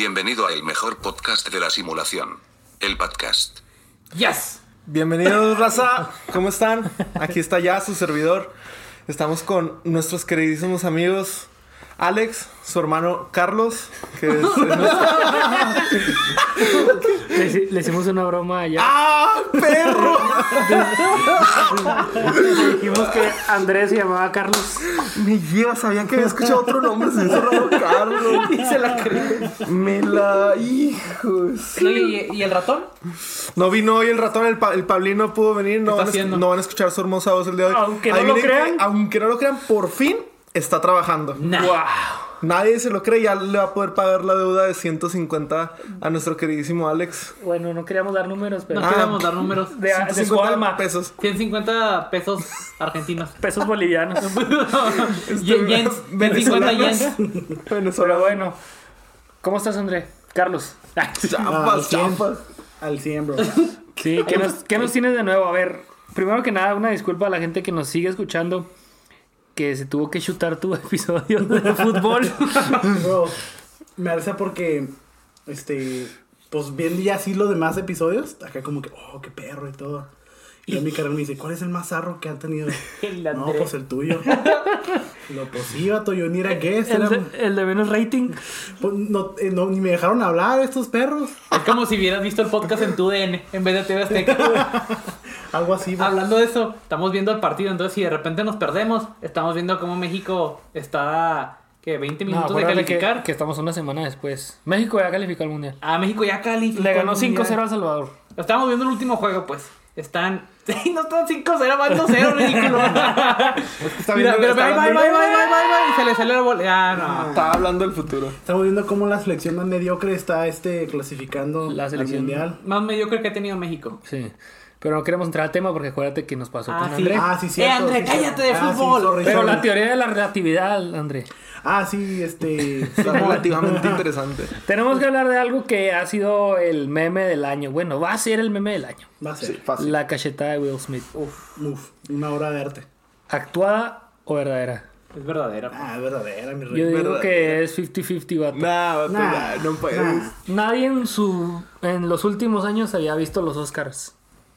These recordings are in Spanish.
Bienvenido a el mejor podcast de la simulación. El podcast. Yes. Bienvenidos, raza. ¿Cómo están? Aquí está ya su servidor. Estamos con nuestros queridísimos amigos Alex, su hermano Carlos, que es Le, hici- le hicimos una broma allá. ¡Ah, perro! Le dijimos que Andrés se llamaba Carlos. Me lleva, sabían que había escuchado otro nombre, se hizo raro Carlos. Y se la creyó. Me la... Hijos. ¿Y, y el ratón? No vino hoy el ratón, el, pa- el Pablín no pudo venir, no van, a, esc- haciendo? no van a escuchar su hermosa voz el día de hoy. Aunque no lo crean. que, aunque no lo crean, por fin está trabajando. Nah. Nadie se lo cree, ya le va a poder pagar la deuda de 150 a nuestro queridísimo Alex. Bueno, no queríamos dar números, pero. No Ah. queremos dar números. de, de su 150 alma. pesos. 150 pesos argentinos. Pesos bolivianos. Yen- yens. 150 venezolanos. yens. Pero bueno. ¿Cómo estás, André? Carlos. Ah, 100, chapas. Al 100, bro. Sí, ¿qué nos, qué nos tienes de nuevo? A ver, primero que nada, una disculpa a la gente que nos sigue escuchando. Que se tuvo que chutar tu episodio de fútbol. Bro, me alza porque, este, pues viendo ya así los demás episodios, acá como que, oh, qué perro y todo. Y a mi carnal me dice, ¿cuál es el más zarro que han tenido? El No, André. pues el tuyo. Lo pues sí, vato, yo ni era guest, El era, de, el de menos rating. pues, no, eh, no, ni me dejaron hablar estos perros. Es como si hubieras visto el podcast en tu DN en vez de TV Azteca. Algo así, bro. Hablando de eso, estamos viendo el partido. Entonces, si de repente nos perdemos, estamos viendo cómo México está. ¿Qué? 20 No, minutos de acuérdate que, calificar. que estamos una semana después. México ya calificó al mundial. Ah, México ya calificó. Le ganó al Mundial. 5-0 a Salvador. Estamos viendo el último juego, pues. Están. Sí, no están 5-0, van 2-0, ridículo. Está Mira, viendo- pero está bye, bye, hablando- bye, bye, bye, bye, bye. Y se le salió la bola. Ah, no. Está hablando del futuro. Estamos viendo cómo la selección más mediocre está, este, clasificando La al selección- mundial. Más mediocre que ha tenido México. Sí. Pero no queremos entrar al tema porque acuérdate que nos pasó Ah, con sí. André. Ah, sí, Eh, cierto. André, sí, cállate de. Ah, sí, fútbol. sorry, Pero sorry. la teoría de la relatividad, André. Ah, sí, este. Está relativamente interesante. Tenemos que hablar de algo que ha sido el meme del año. Bueno, va a ser el meme del año. Va a ser. Fácil. La cachetada de Will Smith. Uf, uf, una obra de arte. ¿Actuada o verdadera? Es verdadera. Ah, es verdadera, mi Yo rey. digo verdadera. que es 50-50, vato. Nah, vato, Nah, nah, no puedes. nah. Nadie en su en los últimos años había visto los Oscars.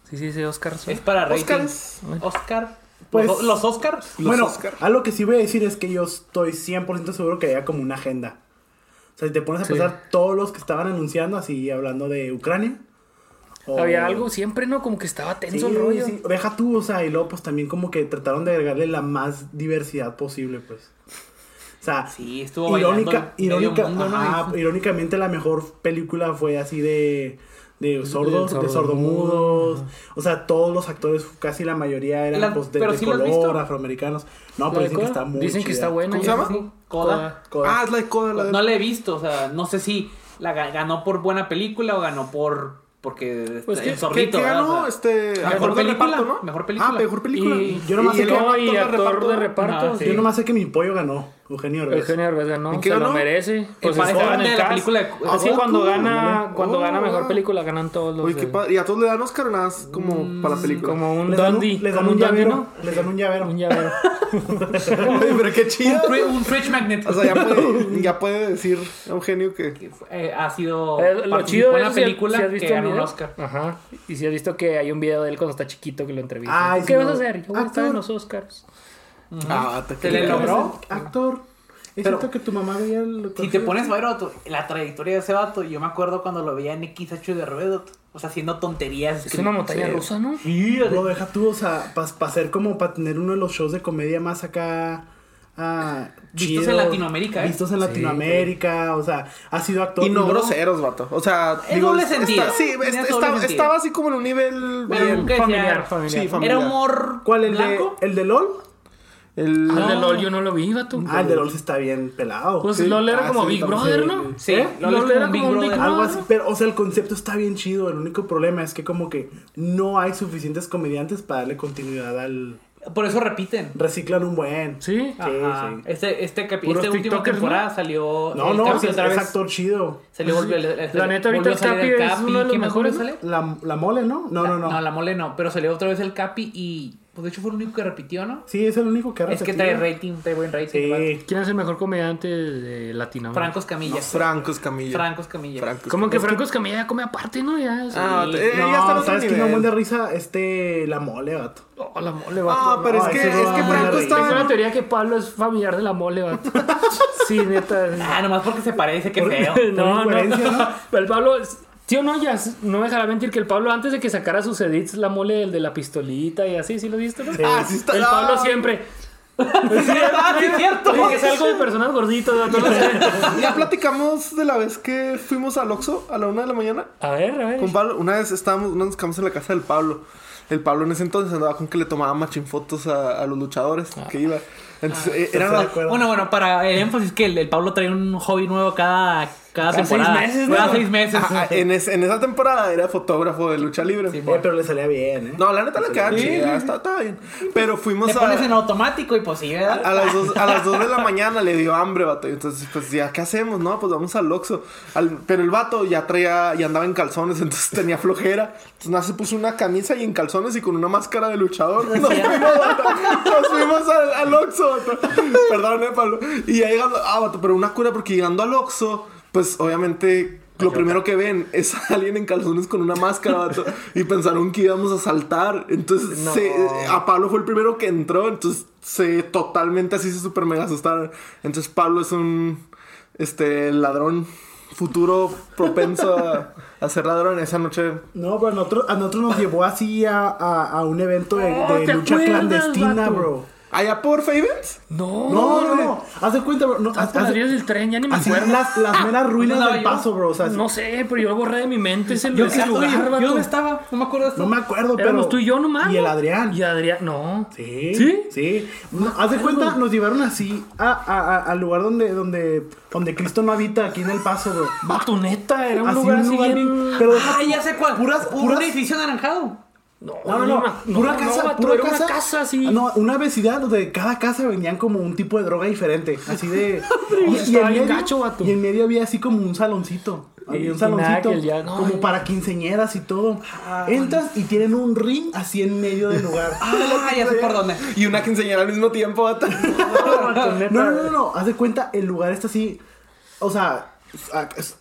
Sí, sí, sí, Oscars. ¿no? Es para rating. Oscars. Oscar. Pues- los, los Oscars. Los bueno, Oscar. algo que sí voy a decir es que yo estoy 100% seguro que había como una agenda. O sea, si te pones a Sí. pensar todos los que estaban anunciando, así hablando de Ucrania. o- Había algo siempre, ¿no? Como que estaba Sí, tenso el rollo. sí, deja tú, o sea, y luego pues también como que trataron de agregarle la más diversidad posible, pues. O sea, Sí, estuvo irónica, irónica, mundo, ¿no? ajá, irónicamente la mejor película fue así de de sordos, sordo- de sordomudos, o sea, todos los actores, casi la mayoría eran La- pues, de, pero de sí color, afroamericanos. No, ¿La pero dicen que está muy Dicen que chida. está buena. ¿Cómo ya. se llama? Coda. Coda. Ah, es la de Coda, la de... No la he visto, o sea, no sé si la ga- ganó por buena película o ganó por. Porque. Pues, el ¿qué- ¿Qué, zorrito. qué ¿verdad? ganó? O sea, este... Mejor película, reparto, ¿no? mejor película. Ah, mejor película. Y, Yo nomás sé que actor de reparto. Ah, sí. Yo nomás sé que mi pollo ganó, Eugenio Derbez. Eugenio Derbez ganó, ¿Y qué se lo merece. Pues para estaba en de el la película de- Así Ah, cuando tú, gana, cuando Oh, gana mejor ah. película ganan todos los Uy, de- qué padre. ¿Y a todos le dan Oscar o nada más como para la película? como un Les dan un, Dundee, les dan un un Dundee, llavero. ¿no? Les dan un llavero. Un llavero. Oye, pero qué chido. Fue un Fridge Magnet. O sea, ya puede, ya puede decir Eugenio que... eh, ha sido. Eh, lo chido es la película si has visto que el ganó un video. Oscar. Ajá. Y si has visto que hay un video de él cuando está chiquito que lo entrevista. ¿Qué vas a hacer? Yo voy a estar en los Oscars. Ah, te Se le logró. Actor. Es Pero- cierto que tu mamá veía el... Si te pones a ver vato, la trayectoria de ese vato, yo me acuerdo cuando lo veía en XH de Reddit, o sea, haciendo tonterías. Es una montaña Sí. rusa, ¿no? Sí, Lo deja tú, o sea, para ser como, para tener uno de los shows de comedia más acá... ah, Vistos chidos, en Latinoamérica, ¿eh? Vistos en Latinoamérica, o sea, ha sido actor. Y no luego- groseros, vato. O sea, Es digo, doble está- sentido. sí, Tiene está- doble estaba, sentido. estaba así como en un nivel Pero bien. Familiar, familiar. Sí, familiar. Era humor ¿Cuál? ¿El de, blanco. ¿El de LOL? El... Ah, el de No. LOL yo no lo vi, vato. Ah, el de LOL sí está bien pelado. Pues Sí. LOL era Ah, como sí, Big. Brother, Sí. ¿no? Sí, ¿Eh? LOL LOL era como Big como un Big Brother. Algo Brother. así, pero, o sea, el concepto está bien chido. El único problema es que como que no hay suficientes comediantes para darle continuidad al... Por eso repiten. Reciclan un buen. Sí. Ajá. sí. Este, este, este último tiktokers, temporada salió. No, el no, Capi es, otra es actor chido. Salió, volvió, el- La neta, ahorita el Capi es uno de los ¿Qué mejor sale? La, la mole, ¿no? No, no, no. No, la mole no, pero salió otra vez el Capi y Pues de hecho fue el único que repitió, ¿no? Sí, es el único que ha Es que trae rating, trae buen rating. igual. Sí. ¿Quién es el mejor comediante de Latinoamérica? Franco Escamilla. Franco Escamilla. Franco Escamilla. Franco Como que Escamilla. Franco Escamilla ya come aparte, ¿no? Ya, Ah, eh, No, ya está otro ¿sabes quién da nivel. buen de risa? Este, la mole, vato. Oh, la mole, vato. Ah, pero No, es que, no es que Franco risa. Tengo una está... teoría que Pablo es familiar de la mole, vato. sí, neta. Ah, nomás porque se parece, qué feo. no, no. ¿no? Pero el Pablo, sí o no, ya no me dejará mentir que el Pablo antes de que sacara sus edits, la mole el de la pistolita y así, ¿sí lo viste? No? Ah, sí está... El Pablo ah, siempre. ah, sí, es cierto. Oye, que es algo de personas gorditas, no sé. Ya platicamos de la vez que fuimos al Oxxo a la una de la mañana. A ver, a ver. Con Pablo, una vez estábamos, nos quedamos en la casa del Pablo. El Pablo en ese entonces andaba con que le tomaba machín fotos a, a los luchadores que iba. Entonces, eh, era la-. Bueno, bueno, para el énfasis que el, el Pablo trae un hobby nuevo cada, cada, Cada temporada. seis meses, ¿no? Cada seis meses. Ajá, en, es- en esa temporada era fotógrafo de lucha libre. Sí, pero le salía bien, ¿eh? No, la neta le queda Sí, chida, sí, está, está bien. Pero fuimos Te a, pones en automático y pues sí, a, ¿verdad? a las dos, a las dos de la mañana le dio hambre, vato. Y Entonces, pues ya, ¿qué hacemos? No, pues vamos al Oxxo. Al- pero el vato ya traía, y andaba en calzones, entonces tenía flojera. Entonces nada, se puso una camisa y en calzones y con una máscara de luchador. Nos fuimos, vato. Nos fuimos al, al Oxxo, vato. Perdón, eh, Pablo. Y ya llegando, ah, vato, pero una cura porque llegando al Oxxo, pues obviamente lo primero que ven es a alguien en calzones con una máscara, vato, y pensaron que íbamos a saltar. Entonces, se- a Pablo fue el primero que entró, entonces se totalmente así se super mega asustaron. Entonces, Pablo es un este ladrón futuro propenso a, a ser ladrón. Esa noche No, pero a nosotros, a nosotros nos llevó así a, a, a un evento de, Oh, de ¿te lucha acuerdas, clandestina, vato? bro. Allá por Favens. No, No, no, no. Haz de cuenta, bro. No, Haz del tren, ya ni me acuerdo. las, las meras ruinas ¿dónde del yo? paso, bro. O sea, No sé, pero yo borré de mi mente ese, Yo, ese ¿qué lugar. ¿Yo dónde estaba? No me acuerdo no me acuerdo, pero. Éramos tú y yo nomás. Y el. Adrián. Y Adrián, no. Sí. ¿Sí? Sí. No, haz de cuenta, nos llevaron así a, a- a- al lugar donde, donde, donde Cristo no habita, aquí en el paso, bro. Vato, neta, era un Así lugar un así lugar bien... Pero Ah, tú, ya sé cuál. Puras, Un puras, edificio anaranjado. No, No, no, no, pura no, casa, vato, pura era casa. una casa así. Ah, No, una vecindad donde cada casa vendían como un tipo de droga diferente. Así de. y, estaba en medio, gacho, vato. y en medio había así como un saloncito. Había un y saloncito ya- no, como ay. para quinceñeras y todo. Entras y tienen un ring así en medio del lugar. Ah, ya sé por dónde. Y una quinceañera al mismo tiempo. No, no, no, no. Haz de cuenta, el lugar está así. O sea,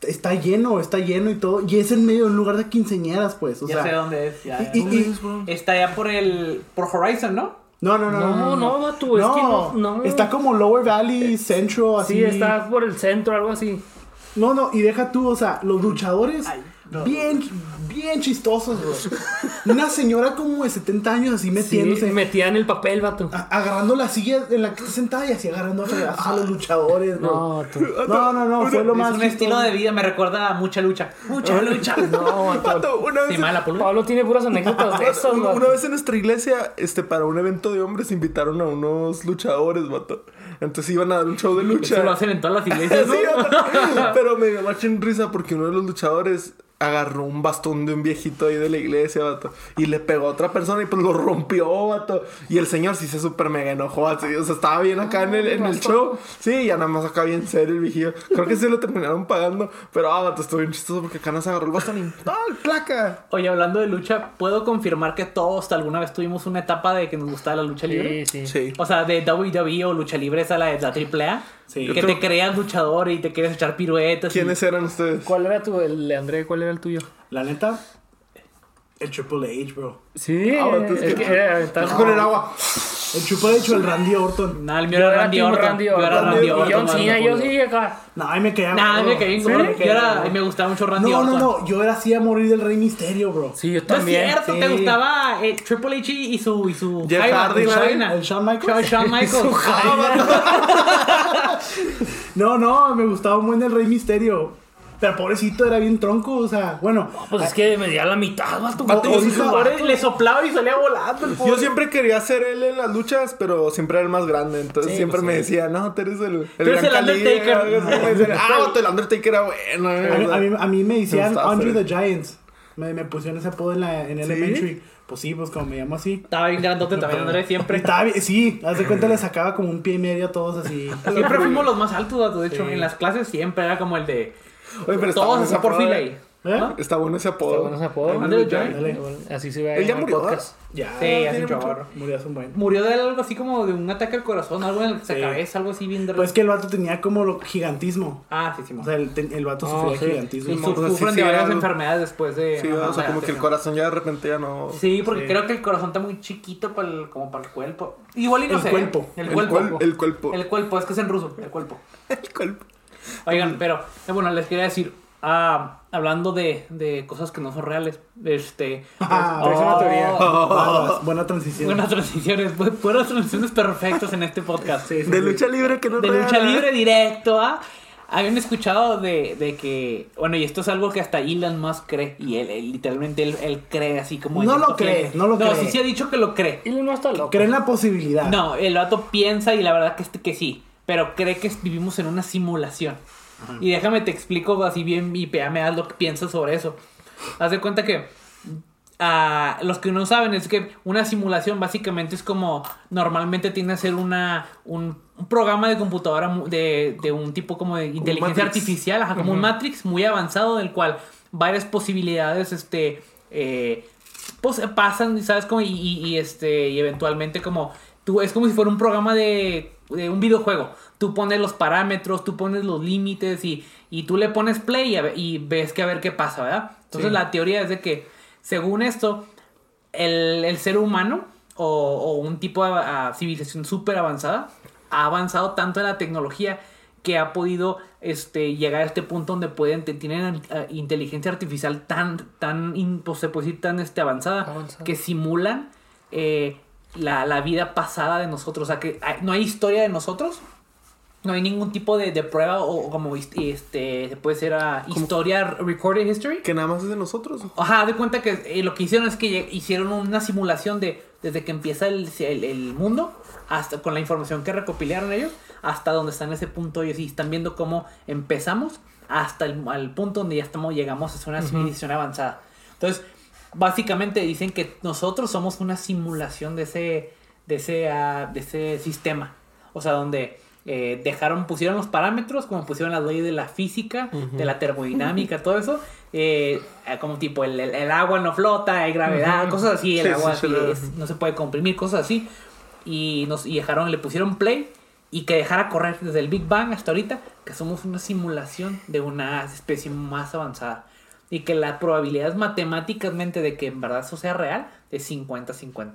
está lleno, está lleno y todo. Y es en medio de un lugar de quinceñeras, pues. O Ya sea, sé dónde es. ya, ya. y- y- Está allá por el. por Horizon, ¿no? No, no, no. No, no, vato, es que no- no. Está como Lower Valley, Central, así. Sí, está por el centro, algo así. No, no, y deja tú, o sea, los luchadores bien, bien chistosos, bro. Una señora como de 70 años así Sí, metiéndose, metían el papel, vato. agarrando la silla en la que está sentada y así agarrando a los luchadores, bro. No. No, no, no, fue lo más Es un chistoso. estilo de vida, me recuerda a mucha lucha. Mucha lucha. No, vato. Una vez, Sí, mala. Pablo tiene puras anécdotas de esas, una, vez en nuestra iglesia, este, para un evento de hombres, invitaron a unos luchadores, vato. Entonces iban a dar un show de lucha. Eso lo hacen en todas las iglesias, ¿no? Sí. Pero me dio en risa porque uno de los luchadores agarró un bastón de un viejito ahí de la iglesia, vato. Y le pegó a otra persona y pues lo rompió, vato. Y el señor sí se súper mega enojó, así. O sea, estaba bien acá en el, en el show. Sí, ya nada más acá bien serio el viejillo. Creo que se lo terminaron pagando. Pero, ah, vato, estuvo bien chistoso porque acá nos agarró el bastón y... ¡Ah, placa! Oye, hablando de lucha, ¿puedo confirmar que todos alguna vez tuvimos una etapa de que nos gustaba la lucha libre? Sí, sí. Sí. O sea, de WWE o lucha libre esa la de la AAA. Sí. Que te creas luchador y te quieres echar piruetas. y- ¿Quiénes eran ustedes? ¿Cuál era tu, el André, cuál era el tuyo? La neta, el Triple H, bro. Sí, Ah, vato, es es que- que era, estaba- Con el agua. El Triple H o el Randy Orton. Nah, el mío era Randy Orton. Randy Yo era Orton. Randy Y Orton. John Cena, no yo sí acá. No, a mí me caía. Nah, bro. me me Yo era, me gustaba mucho Randy No, Orton. no, no. Yo era así a morir del Rey Misterio, bro. Sí, yo No es también. cierto, sí. te gustaba eh, Triple H y su. Y su Jeff Hardy, ¿no? El Shawn Michaels. Shawn Michaels. No, no, me gustaba un buen el Rey Misterio. Pero pobrecito era bien tronco, o sea, bueno. Pues es que me di a la mitad, vato. Vato, yo vato. Le soplaba y salía volando el. Yo siempre quería ser él en las luchas, pero siempre era el más grande. Entonces Sí, siempre pues me sí. decía, no, tú eres el, el eres gran el Cali", Undertaker. ah, vato, el Undertaker era bueno. A mí, a mí, a mí me decían gustaba Andre ser- the Giants. Me, me pusieron ese apodo en, la, en Elementary. Pues sí, pues como me llamo así. Estaba bien grandote también, Andrés, siempre. Estaba bien, sí, haz de cuenta le sacaba como un pie y medio a todos así. Siempre fuimos los más altos. De hecho, Sí. en las clases siempre era como el de. Oye, pero Todos estábamos así por a prueba fila de- ahí. ¿Eh? ¿No? Está bueno ese Está apodo. bueno ese apodo. Dale. Así se ve Él ya en el murió, podcast. Ya. Sí, hace un. Murió hace un buen. Murió de algo así como de un ataque al corazón, algo en la Sí. cabeza, algo así bien de Pues que el vato tenía como lo gigantismo. Ah, sí, sí. O sea, el, el vato Ah, sufría sí. gigantismo. y sí, su- o sea, sufren de varias algo- enfermedades después de. Sí, ajá, o sea, como que el corazón ya de repente ya no. Sí, porque Sí. creo que el corazón está muy chiquito para el, como para el cuerpo. Igual y no El sé. cuerpo. El, El cuerpo. el cuerpo. El cuerpo, es que es en ruso, el cuerpo. El cuerpo. Oigan, pero eh, bueno, les quería decir, ah, hablando de, de cosas que no son reales, este... Ah, traes una teoría. Barbas, buena transición. Buenas transiciones, bu- buenas transiciones perfectas en este podcast. Sí, sí, De sí. lucha libre que no de real. lucha libre directo a... Habían escuchado de, de que, bueno, y esto es algo que hasta Elon Musk cree, y él, él, literalmente él, él cree así como... No lo cree, no lo No, cree. sí, sí ha dicho que lo cree. Y no está loco. Creen la posibilidad. No, el vato piensa y la verdad que, este, que sí, pero cree que vivimos en una simulación. Y déjame te explico así bien y me das lo que piensas sobre eso. Haz de cuenta que ah, los que no saben es que una simulación básicamente es como normalmente tiene que ser una, un, un programa de computadora de, de un tipo como de inteligencia artificial, ajá, como un Matrix muy avanzado del cual varias posibilidades este eh, pues pasan, ¿sabes? Como, y, y- y, este, y eventualmente como, tú, es como si fuera un programa de, de un videojuego. Tú pones los parámetros, tú pones los límites y, y tú le pones play y, a ver- y ves que a ver qué pasa, ¿verdad? Entonces Sí. la teoría es de que, según esto, el, el ser humano o, o un tipo de civilización súper avanzada ha avanzado tanto en la tecnología que ha podido este, llegar a este punto donde pueden tienen ah, inteligencia artificial tan tan pues, se puede decir tan este, avanzada, Avanzada. que simulan eh, la, la vida pasada de nosotros o sea que hay- no hay historia de nosotros no hay ningún tipo de, de prueba o, o como este puede ser ah, historia recorded history Que nada más es de nosotros. Ajá, de cuenta que eh, lo que hicieron es que hicieron una simulación de desde que empieza el, el- el mundo hasta con la información que recopilaron ellos hasta donde están en ese punto ellos y están viendo cómo empezamos hasta el al punto donde ya estamos llegamos a ser una civilización avanzada. Entonces, básicamente dicen que nosotros somos una simulación de ese de ese ah, de ese sistema. O sea, donde eh, dejaron, pusieron los parámetros, como pusieron las leyes de la física, de la termodinámica, todo eso. eh, como tipo, el, el- el agua no flota, hay gravedad, cosas así, el Sí, agua sí, sí, así sí. es- no se puede comprimir, cosas así. Y, nos, y dejaron, le pusieron play y que dejara correr desde el Big Bang hasta ahorita, que somos una simulación de una especie más avanzada. Y que la probabilidad es matemáticamente de que en verdad eso sea real de 50-50.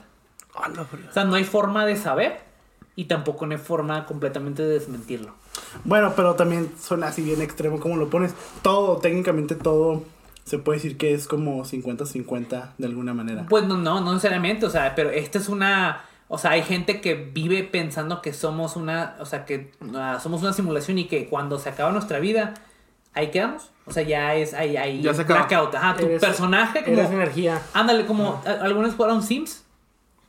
Hola, frío. O sea, no hay forma de saber y tampoco no hay forma completamente de desmentirlo. Bueno, pero también suena así bien extremo como lo pones. Todo, técnicamente todo, se puede decir que es como 50-50 de alguna manera. Pues no, no, no necesariamente, o sea, pero esta es una... O sea, hay gente que vive pensando que somos una... O sea, que ah, somos una simulación y que cuando se acaba nuestra vida, ahí quedamos. O sea, ya es... Ahí, ahí Ya se acaba. blackout. Ajá, tu Eres- personaje como... Eres energía. Ándale, como... ¿a- ¿Algunos jugaron Sims?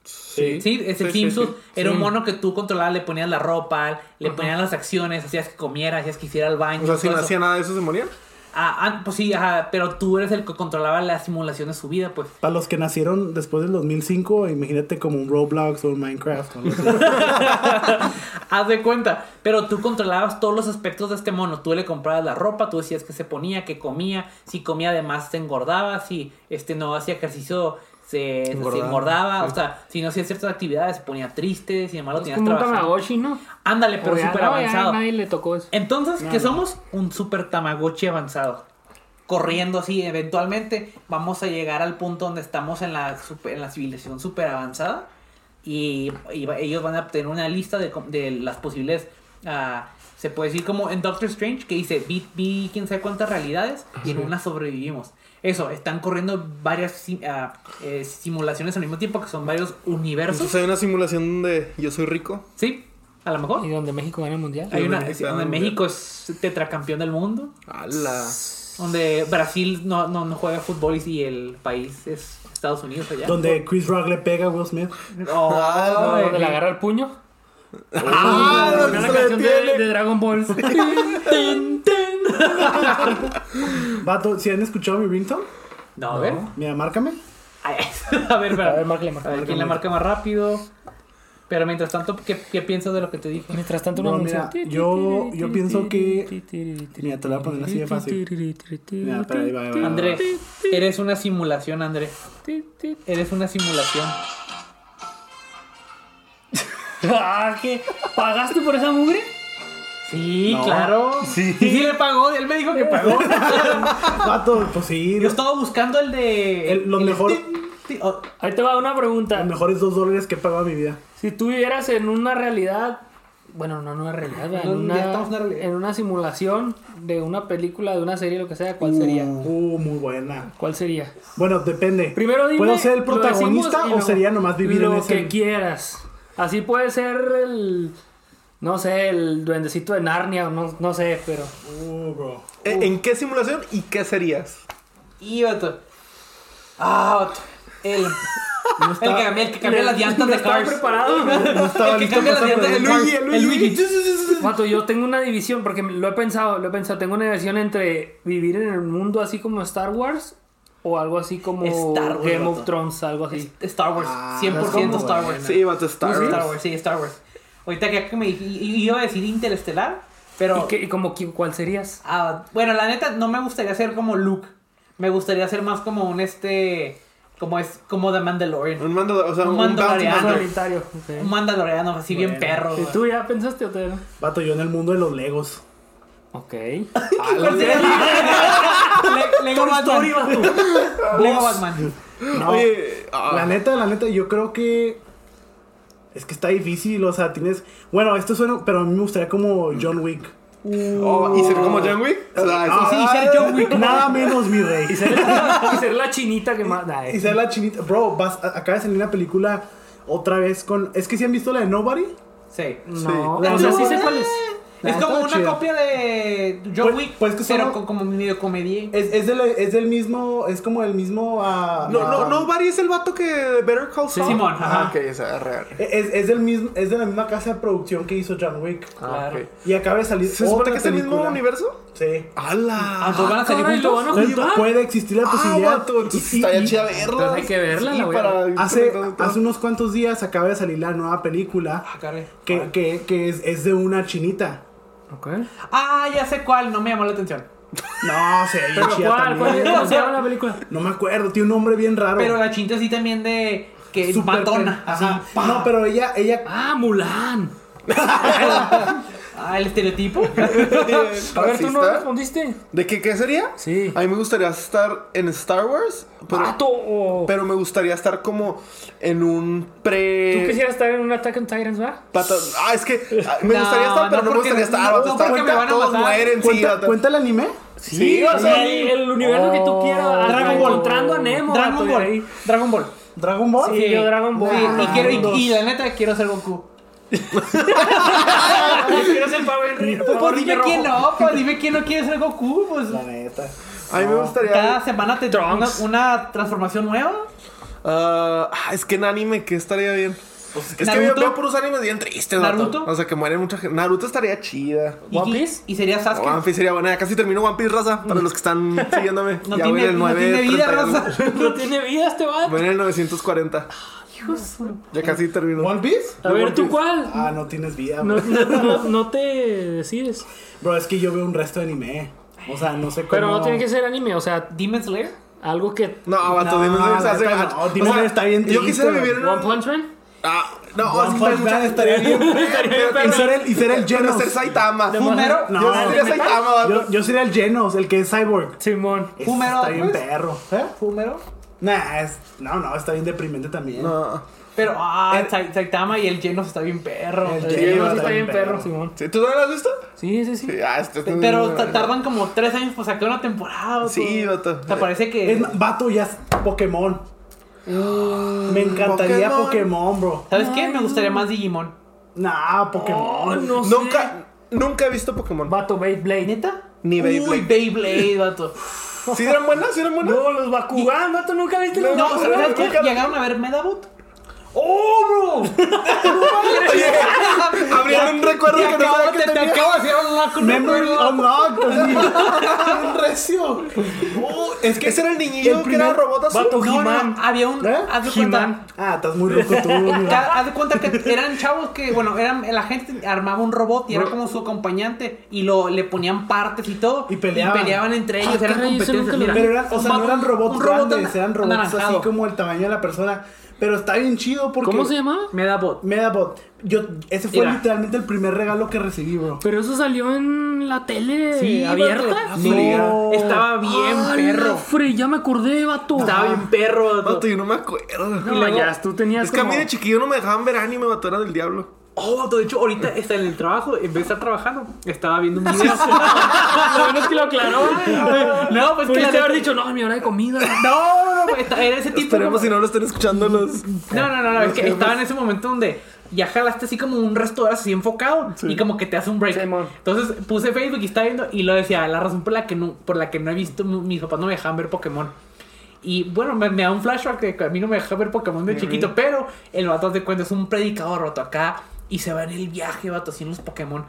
Sí. Sí, ese Sí, Sims sí. era un mono que tú controlabas, le ponías la ropa, le ponías las acciones, hacías que comiera, hacías que hiciera el baño. O sea, si no hacía nada de eso, se morían. Ah, ah, pues sí, ajá, pero tú eres el que controlaba la simulación de su vida, pues. Para los que nacieron después del 2005, imagínate como un Roblox o un Minecraft. o algo así. Haz de cuenta, pero tú controlabas todos los aspectos de este mono. Tú le comprabas la ropa, tú decías que se ponía, que comía, si comía además se engordaba, si este no hacía ejercicio se se engordaba, o sea, si no hacía ciertas actividades se ponía triste, si además lo Es tenías como un trabajando. Tamagotchi, ¿no? Ándale, pero súper no, ya avanzado. nadie le tocó eso. Entonces, ¿qué somos? Un super Tamagotchi avanzado. Corriendo así, eventualmente vamos a llegar al punto donde estamos en la, super- en la civilización super avanzada. Y, ellos van a tener una lista de, de las posibles. ah, se puede decir como en Doctor Strange, que dice: vi, vi quién sabe cuántas realidades y en una sobrevivimos. Eso, están corriendo varias ah, eh, simulaciones al mismo tiempo, que son varios universos. Entonces hay una simulación donde yo soy rico. Sí, a lo mejor. Y donde México gana el mundial. Hay una, México, donde ah, México es tetracampeón del mundo. ¡Hala! Donde Brasil no, no, no juega fútbol y el país es Estados Unidos allá. Donde Chris Rock le pega a Will Smith. Oh, Ah, donde le agarra el puño. ¡Ah! Una ¿dónde se le canción de, de Dragon Ball. Vato, ¿si han escuchado mi ringtone? No, a ver. Mira, márcame. Ay, a ver, espera. A ver, márcale, márcale, A ver, ¿quién le marca más rápido? Pero mientras tanto, ¿qué, qué piensas de lo que te dije? Mientras tanto, No, mira, yo- yo pienso que- Mira, te lo voy a poner así de fácil. Mira, espera, ahí va, ahí va, ahí va. André, eres una simulación, André. Eres una simulación. Ah, ¿qué? ¿Pagaste por esa mugre? Sí, No. claro. Sí. sí, le pagó. Él me dijo que pagó. Vato, pues sí. Yo estaba buscando el de. El- lo mejor- tin, tin, oh, Ahí te va una pregunta. Los mejores dos dólares que he pagado en mi vida. Si tú vivieras en una realidad, bueno, no en una realidad, No, ya estamos una, en una realidad. en una simulación de una película, de una serie, lo que sea, ¿cuál sería? Uh, muy buena. ¿Cuál sería? Bueno, depende. Primero dime, ¿Puedo ser el protagonista o sería nomás vivir lo en ese? que quieras. Así puede ser el, no sé, el duendecito de Narnia, o no, no sé, pero Uh, bro. ¿En en qué simulación y qué serías? Y vato. Ah, vato. El. El que cambia, el que cambia las llantas no de estaba Cars. preparado. estaba El que cambia las llantas de pregunta. Cars. El Luigi. Mato, yo tengo una división, porque lo he pensado, lo he pensado, tengo una división entre vivir en el mundo así como Star Wars o algo así como Star Wars, Game of. Thrones, algo así. Star Wars. Ah, 100% ¿cómo, Star? Wars. Sí, vato, Star Star Wars. Wars, sí, Star Wars. Ahorita que me iba a decir Interestelar, pero. ¿Y, qué- y como cuál serías? ah, bueno, la neta, no me gustaría ser como Luke. Me gustaría ser más como un este. Como es como The Mandalorian. Un mando, o sea, Un un, mandaloriano. Un mandaloriano así bien perro. ¿Y tú ya pensaste o te Vato, yo en el mundo de los Legos. Ok. Le- Lego Batman. Lego Batman. No, Oye, ah, la neta, la neta, yo creo que. Es que está difícil, o sea, tienes. Bueno, esto suena. Pero a mí me gustaría como John Wick. oh, ¿Y ser como John Wick? O sea, eso- Sí, ser John Wick. Nada menos, mi rey. Y ser, y ser la chinita que más. Y ser la chinita. Bro, vas, acaba de salir una película otra vez con. Es que si han visto la de Nobody. Sí. No, Sí. o sea, sí sé cuál es. Es como una copia de John Pues- Wick, pues que pero son- con, como medio comedia. Es, es, del, es del mismo. Es como el mismo. ah, No, no, ah, no, Barry es el vato que Better Call Saul. Simón, Ah, ajá. ok, o sea, es real. Es, es, del mismo, es de la misma casa de producción que hizo John Wick. Ah. Y acaba de salir. ¿Se supone que es el mismo universo? Sí. ¡Hala! Entonces van a salir juntos. van a juntar. Puede existir la Ah, posibilidad. vato, entonces Y- estaría chida verla. Hay que verla, Sí, la voy a para... Hace, hace unos cuantos días acaba de salir la nueva película Ah, caray. que, que, que es, es de una chinita. Ok. Ah, ya sé cuál, no me llamó la atención. No, sé, Pero chida ¿cuál? ¿Cuál ¿Cómo se llama la película? No me acuerdo, tiene un nombre bien raro. Pero la chinta sí también de que es matona. Así. No, pero ella, ella. Ah, Mulan. Ah, el estereotipo. A ver, tú no respondiste. ¿De qué, qué sería? Sí. A mí me gustaría estar en Star Wars, pero, o. pero me gustaría estar como en un pre... ¿Tú quisieras estar en un Attack on Titans, va? Pata- Ah, es que ah, me No, gustaría estar, pero no, no, me gustaría estar. no, estar- porque me van a todos matar. mueren, sí, ¿Cuenta, vato. ¿Cuenta el anime? Sí, o sea, el, el universo que tú quieras. Dragon Dragon Ball. Encontrando a Nemo. Dragon Ball. Dragon Ball. ¿Dragon Ball? Sí, yo Dragon Ball. Sí, y, quiero, y la neta quiero ser Goku. Yo quiero ser Power Ranger. Pues, Power dime quién no, pues dime quién no quiere ser Goku, pues. La neta. A mí me gustaría... Cada semana te una, una transformación nueva. Ah, es que en anime, ¿qué estaría bien? es que Naruto. veo, veo puros animes bien tristes, vato. Naruto. O sea, que mueren mucha gente. Naruto estaría chida. Y- ¿One y- Piece? Y, sería Sasuke. One Piece sería buena. Ya casi termino One Piece, raza. Para los que están siguiéndome. No ya voy tiene- en el no 9, tiene vida, 31. raza. No tiene vida este vato. Voy en el 940. Ya casi termino. ¿One Piece? A ver, ¿tú cuál? Ah, no tienes vida. No, no, no, no te decides. Bro, es que yo veo un resto de anime. O sea, no sé cómo. Pero no tiene que ser anime, o sea, Demon Slayer. algo que. No, No, Demon Slayer se hace no, Demon Slayer está bien Yo quisiera vivir en One un... Punch Man. Ah, no, One es que Punch Man estaría bien. Y ser el, y ser el Genos. ser Saitama. Fumero. No, Yo sería Saitama. Yo, yo sería el Genos, el que es Cyborg. Simón. Fumero, Está bien pues. perro. ¿Eh? Fumero. Nah, es, no, no, está bien deprimente también. No. Pero, ah, El- Sai- Saitama y el Genos está bien perro. El Genos está bien perro, Simón. ¿Sí? ¿Tú no lo has visto? Sí, sí, sí. Sí, ah, este, Pero ta- tardan como tres años para sacar una temporada. Sí, todo. vato. O sea, parece que. Es vato, ya es Pokémon. Me encantaría Pokémon. Pokémon, bro. ¿Sabes qué? Me gustaría más Digimon. Nah, Pokémon. Oh, no sé. Nunca, nunca he visto Pokémon. Vato, Beyblade. ¿Neta? Ni Beyblade. Uy, Beyblade, vato. ¿Sí eran buenas? ¿Sí eran buenas? No, los Bakugan, vato, ¿nunca viste los No, Bakugan? ¿sabes qué? ¿Llegaron a ver Medabot? ¡Oh, bro! Abrieron un recuerdo Te que no sabía te, que te tenía. acabo de hacer Memory unlocked. Un recio. Oh, es que Ese era el niñillo el que era robot azul. Vato, No, no, He-Man. había un. ¿Eh? Haz de cuenta. Ah, estás muy rico tú. Haz de cuenta que eran chavos que, bueno, eran, la gente armaba un robot y era como su acompañante y lo, le ponían partes y todo. Y peleaban. entre ellos, Ah, eran caray, eso nunca competencias. Pero eran, o un sea, no eran robots grandes, eran robots así como el tamaño de la persona. Pero está bien chido porque. ¿Cómo se llamaba? Medabot. Medabot. Yo, ese fue Mira. literalmente el primer regalo que recibí, bro. Pero eso salió en la tele Sí, abierta. No. Estaba bien Ah, perro. fre, ya me acordé, vato. Estaba bien perro. vato. Vato, yo no me acuerdo. No, Y luego- ya, tú tenías Es que a mí de chiquillo no me dejaban ver anime, vato, era del diablo. Oh, vato, de hecho, ahorita está en el trabajo, en vez de estar trabajando, estaba viendo un video. Lo bueno es que lo aclaró. no, pues que haber dicho, no, mi hora de comida. No, no, no, era ese tipo. Esperemos como- si no lo estén escuchando los. No, no, no, no, es que estaba en ese momento donde ya jalaste así como un resto de horas así enfocado y como que te hace un break. Simón. Entonces puse Facebook y estaba viendo y lo decía, la razón por la que no, por la que no he visto, mis papás no me dejaban ver Pokémon. Y bueno, me, me da un flashback de que a mí no me dejaba ver Pokémon de chiquito, pero el vato de cuenta es un predicador roto acá y se va en el viaje, vato, haciendo los Pokémon.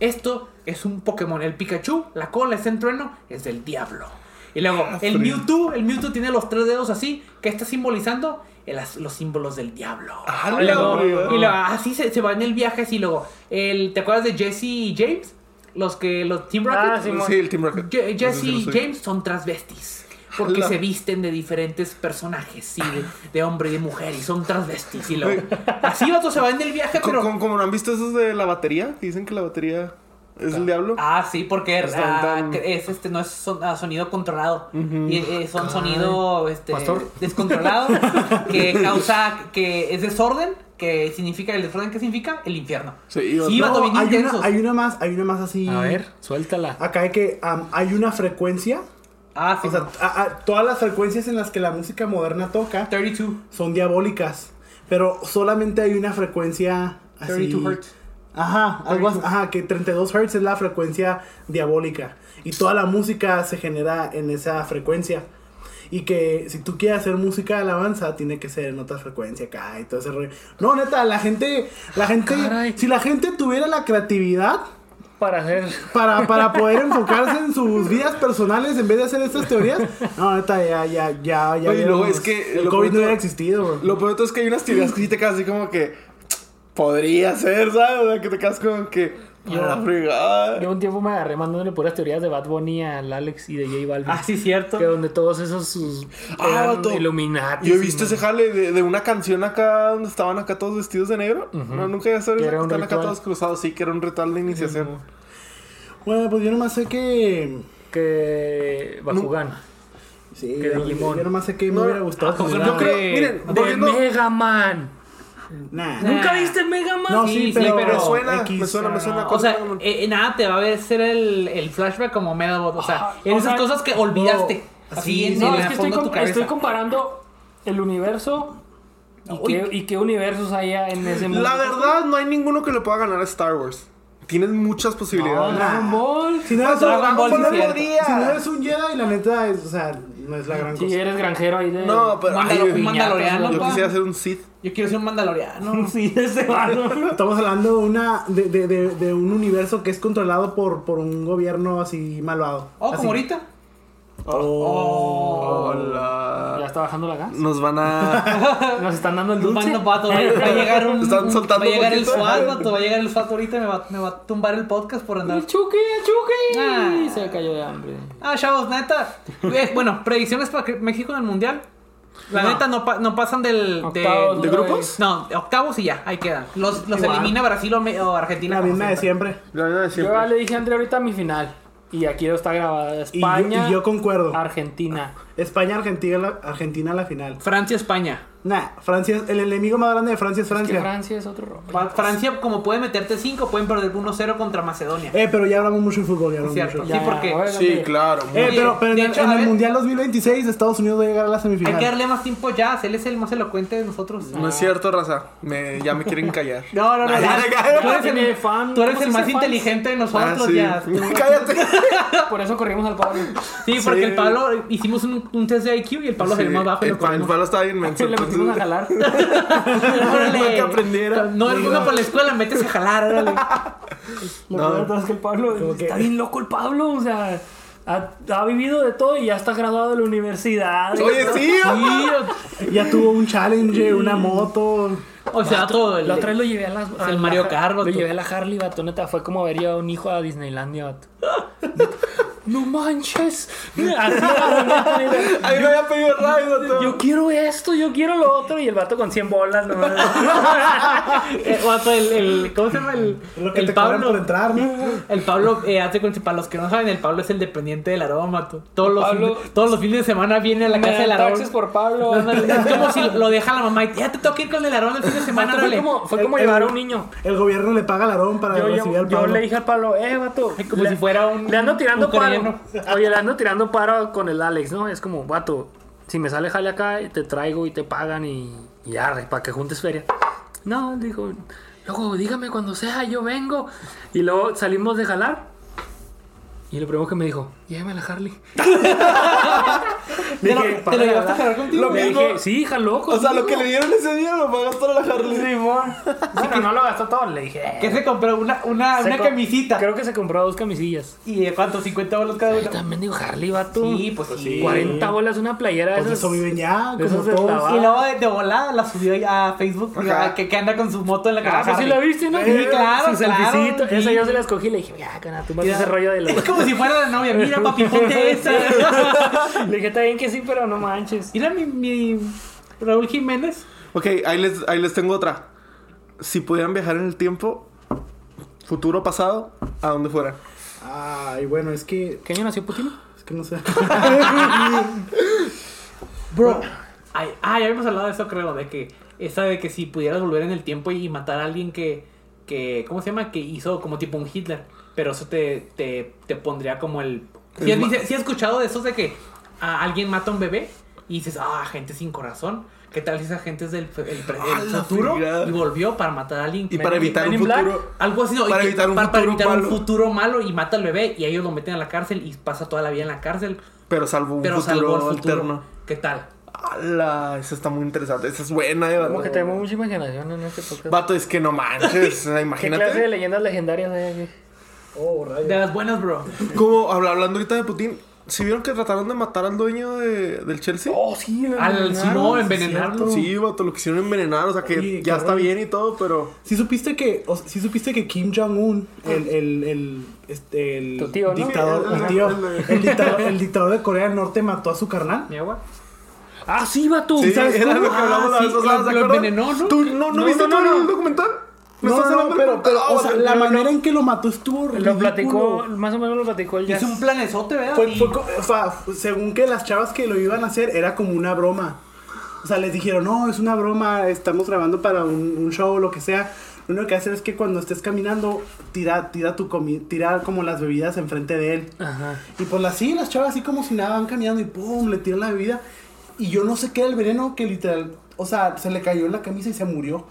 Esto es un Pokémon, el Pikachu, la cola, ese trueno, es del diablo. Y luego, el frío. Mewtwo, el Mewtwo tiene los tres dedos así, que está simbolizando el los símbolos del diablo. Ah, y luego, la fregada. y luego, así se, se va en el viaje, así luego. El, ¿Te acuerdas de Jesse y James? Los que, los Team Rocket. Ah, sí, Sí, el Team Rocket. Je- Jesse y. James son transvestis. Porque se visten de diferentes personajes, sí, de, de hombre y de mujer, y son transvestis. Y luego, así vato se va en el viaje, pero. Como, como no han visto esos de la batería, que dicen que la batería es el diablo. Ah, sí, porque Es ah, tan- este no es son- ah, sonido controlado. Y eh, son sonido este Pastor. descontrolado que causa que es desorden, que significa el desorden que significa el infierno. Sí, Sí, bien hay, una, hay una más, hay una más así. A ver, suéltala. Acá hay que hay una frecuencia. Ah, sí. O sea, a- a- todas las frecuencias en las que la música moderna toca 32. son diabólicas. Pero solamente hay una frecuencia así. 32 hertz. Ajá, algo así, ajá, que 32 Hz es la frecuencia diabólica. Y toda la música se genera en esa frecuencia. Y que si tú quieres hacer música de alabanza, tiene que ser en otra frecuencia acá y todo ese rollo. No, neta, la gente, la gente, Caray. si la gente tuviera la creatividad Para hacer. para, para poder enfocarse en sus vidas personales en vez de hacer estas teorías, no, neta, ya, ya, ya, ya. Oye, es que el COVID no hubiera existido, bro. Lo peor es que hay unas teorías que sí te quedas así como que. Podría ser, ¿sabes? O sea, que te quedas como que. Yo- Para la fregada. Yo un tiempo me agarré mandándole puras teorías de Bad Bunny al Alex y de J Balvin. Ah, sí, cierto. Que donde todos esos sus Ah, eran vato. Illuminati. Yo he visto ese jale de, de una canción acá donde estaban acá todos vestidos de negro. No, nunca ya sabes están acá todos cruzados. Sí, que era un ritual de iniciación. Bueno, pues yo nomás sé que. Que Bakugan. Sí, Que yo, Digimon. yo nomás sé que me hubiera gustado. ah, pues Yo creo, de- miren, De Mega Man. Nah. ¿Nunca viste Mega Man? No, Sí, sí, sí, pero, pero- Me suena, X, me suena, me suena. O sea, eh, eh, nada te va a ver ser el, el flashback como Medabot. O sea, en o esas sea, cosas que olvidaste. no, así sí, en, No, en es que estoy, com- comparando el universo y, qué, y qué universos hay en ese mundo. La verdad, no hay ninguno que le pueda ganar a Star Wars. Tienes muchas No, posibilidades. Dragon Ball. Si no eres, Dragon Ball, si sí, no cierto. podría. Si no eres un Jedi, la neta, es, o sea, no es la gran Si cosa. eres granjero ahí de. No, pero Mandalo- ay, un mandaloriano. yo pa. quisiera ser un Sith. Yo quiero ser un mandaloriano. Sí, ese vato. Estamos hablando de, una, de, de, de, de un universo que es controlado por, por un gobierno así malvado. Oh, Así. como ahorita. Oh. Hola. Ya está bajando la gas. Nos van a. Nos están dando el dulce. pato. Va, va a llegar un. Están soltando Va a llegar el. SWAT, vato, Va a llegar el SWAT ahorita y me va, me va a tumbar el podcast por andar. El Chucky, el Chucky. Ah. Se cayó de hambre. Ah, chavos, neta. Eh, Bueno, predicciones para que México en el mundial. La No. neta no, pa- no pasan del. Octavos, ¿De grupos? No, octavos y ya, ahí quedan. Los, los elimina Brasil o, Argentina. La misma de siempre. La verdad de siempre. le dije a André ahorita mi final. Y aquí está grabada. Y yo, España, y yo concuerdo. Argentina. España, Argentina, Argentina a la final. Francia, España. Nah, Francia, el enemigo más grande de Francia es Es que Francia. Francia es otro rollo. Francia, como puede meterte 5, pueden perder 1-0 contra Macedonia. Eh, pero ya hablamos mucho de fútbol, ya hablamos Cierto. mucho. Sí, Ya, porque- Sí, claro. Eh, pero, pero en, de el- hecho, en el ver- Mundial 2026 Estados Unidos va a llegar a la Hay semifinal. que darle más tiempo ya. Él es el más elocuente de nosotros. No es cierto, raza. Me, ya me quieren callar. No, no, no. Tú eres el, fan- tú eres ¿cómo el más fans? inteligente de nosotros Ah, sí. ya. Cállate. Por eso corrimos al Pablo. Sí, porque Sí. el Pablo hicimos un, un test de IQ y el Pablo Sí, salió más bajo el, el palo estaba bien menso. Metimos a jalar. Órale. Para que aprendiera. No, no venga por la escuela, metes a jalar, órale. Lo No. peor es que el Pablo está bien loco el Pablo, o sea, ha, ha vivido de todo y ya está graduado de la universidad. Oye, sí, Sí, Ya tuvo un challenge, una moto. o sea, todo el. La otra vez lo llevé a las. a el la- Mario Kart, Lo llevé a la Harley, vato. Neta, fue como ver yo a un hijo a Disneylandia, vato. no manches. Ahí me había pedido radio. Yo quiero esto, yo quiero lo otro. Y el vato con 100 bolas, no Eh, vato, el, el- ¿Cómo se llama? El, Lo que el te cobran por Pablo. entrar, ¿no? El Pablo, eh, hace cuenta, para los que no saben, el Pablo es el dependiente del aroma, tú. Todos los, Pablo- fines, todos los fines de semana viene a la casa del aroma. taxes por Pablo. Es como si lo deja la mamá y ya te toca ir con el aroma el fin de semana, Vato, fue como, fue como El- llevar a un niño. El gobierno le paga al arón para Yo, recibir yo, al yo Pablo. le dije al Pablo, eh, vato. Como si fuera un- Le ando tirando un paro. Oye, ando tirando paro con el Alex, ¿no? Es como, vato, si me sale jale acá, te traigo y te pagan y, y arre, para que juntes feria. No, dijo, luego dígame cuando sea, yo vengo. Y luego salimos de jalar. Y lo primero que me dijo, llévame a la Harley. ¿Te lo, Dije, te "Para lo llevaste a jalar". contigo? Lo mismo. dije, sí, jaló. O sea, lo que conmigo". le dieron ese día lo va a gastar a la Harley. Simón. Bueno, no lo gastó todo, le dije. "Eh". Que se compró una, una, Se una co- camisita. Creo que se compró dos camisillas. ¿Y de cuánto? ¿50 bolas cada una? También digo Harley, vato. Sí, pues sí. 40 bolas una playera. Pues eso viven ya, de esos. Y luego de, de volada la subió a Facebook, Ajá. que, que anda con su moto en la Ah, cara. pues sí la viste, ¿no? Sí, claro, Su claro. selfiecito. Sí. Esa yo se la escogí y le dije, ya, cana, tú vas a Mira. ese rollo de los... Como si fuera la novia. Mira, papi, ponte esa. Le dije, está bien que sí, pero no manches. Mira mi, mi Raúl Jiménez. Ok, ahí les, ahí les tengo otra. Si pudieran viajar en el tiempo, futuro, pasado, ¿a dónde fueran? Ay, bueno, es que. ¿Qué año nació Putin? Es que no sé. Bro. Ay, ah, ya habíamos hablado de eso, creo, de que esa de que si pudieras volver en el tiempo y matar a alguien que, que ¿cómo se llama? Que hizo como tipo un Hitler, pero eso te, te, te pondría como el... Si El has, si has escuchado de esos de que ah, alguien mata a un bebé y dices, ah, gente sin corazón. ¿Qué tal si esa gente es del el, Ah, el futuro y volvió para matar a alguien? Y para evitar un Black. futuro. Algo así, no, Para que- evitar un para- para futuro evitar un malo. futuro malo y mata al bebé y ellos lo meten a la cárcel y pasa toda la vida en la cárcel, Pero salvo un pero futuro el futuro. alterno. ¿Qué tal? ¡Hala! Esa está muy interesante. Esa es buena, eh, Como que tenemos mucha imaginación en este podcast. Vato, es que no manches. sea, ¿Qué imagínate. clase de leyendas legendarias hay aquí? Oh, De rayos. las buenas, bro. Como habla- hablando ahorita de Putin, ¿sí vieron que trataron de matar al dueño de- del Chelsea? Oh, sí. Al Simón, sí, envenenarlo. Sí, vato, lo quisieron envenenar. O sea, que Oye, ya está bien y todo, pero. ¿Sí supiste que, o sea, sí supiste que Kim Jong-un, el, el, el, este, el Tu tío, ¿no? dictador, Sí, el el- tío, el- el dictador, el dictador de Corea del Norte mató a su carnal? ¿Mi agua? Ah, sí, vato. Sí, ¿Sabes era cómo? lo que hablamos la Ah, vez sí, pasada, lo- envenenó, ¿no? ¿Tú no, no, No, viste no, todo no, el no. documental? ¿Me No, no, pero, pero, Ah, o sea, la manera en que lo mató estuvo Lo ridículo. platicó, más o menos lo platicó Es un planezote, ¿verdad? Fue, Y- fue co- o sea, según que las chavas que lo iban a hacer era como una broma. O sea, les dijeron, no, es una broma, estamos grabando para un, un show o lo que sea. Lo único que hacer es que cuando estés caminando, tira, tira tu comi tira como las bebidas enfrente de él. Ajá. Y pues así, las chavas así como si nada van caminando y pum, le tiran la bebida. Y yo no sé qué era el veneno que literal, o sea, se le cayó en la camisa y se murió.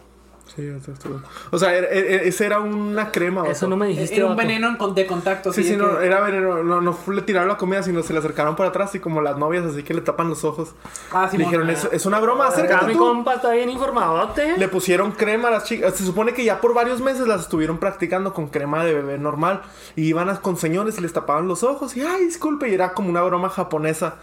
Sí, eso estuvo. O sea, era- era- esa era una crema. Eso vato. no me dijiste, Era un vato. veneno de contacto. Sí, sí, no, que- era veneno. No, no le tiraron la comida, sino se le acercaron por atrás y como las novias, así que le tapan los ojos. Ah, le Simón. dijeron, es, es una broma, acércate mi tú. compa está bien informadote. Le pusieron crema a las chicas. Se supone que ya por varios meses las estuvieron practicando con crema de bebé normal. Y iban a- con señores y les tapaban los ojos. Y, ay, disculpe, y era como una broma japonesa.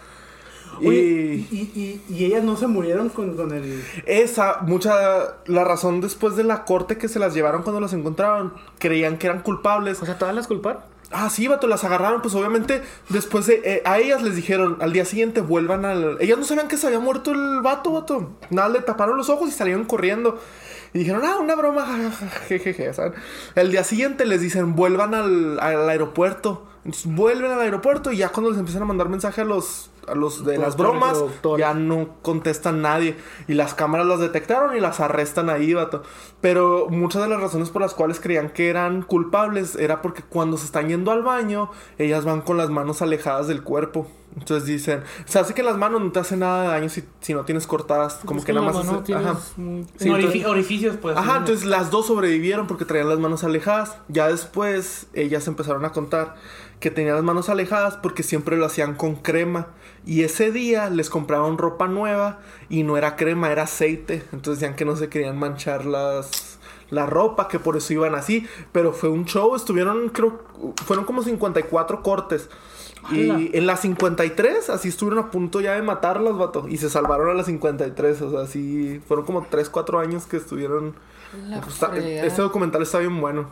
Oye, y y, y, y ellas no se murieron con, con el... esa, mucha, la razón después de la corte que se las llevaron cuando las encontraron, creían que eran culpables. O sea, todas las culparon. Ah, sí, vato, las agarraron. Pues obviamente, después de. eh, a ellas les dijeron al día siguiente vuelvan al. Ellas no sabían que se había muerto el vato, vato. Nada, le taparon los ojos y salieron corriendo. Y dijeron, ah, una broma, jejeje, ¿saben? El día siguiente les dicen, vuelvan al, al aeropuerto. Entonces vuelven al aeropuerto y ya cuando les empiezan a mandar mensaje a los, a los de las bromas, ya no contestan nadie. Y las cámaras las detectaron y las arrestan ahí, vato. Pero muchas de las razones por las cuales creían que eran culpables era porque cuando se están yendo al baño, ellas van con las manos alejadas del cuerpo. Entonces dicen, sea, así que las manos no te hacen nada de daño si, si no tienes cortadas. Como Es que nada más... mano hace- ajá. Sí, entonces- orificios, pues. Ajá, entonces las dos sobrevivieron porque traían las manos alejadas. Ya después ellas empezaron a contar que tenían las manos alejadas porque siempre lo hacían con crema Y ese día les compraron ropa nueva y no era crema, era aceite. Entonces decían que no se querían manchar las, la ropa, que por eso iban así. Pero fue un show, estuvieron, creo, fueron como 54 cortes. Y en las 53, así estuvieron a punto ya de matarlas, vato. Y se salvaron a las 53. O sea, así fueron como 3, 4 años que estuvieron. Pues está- este documental está bien bueno.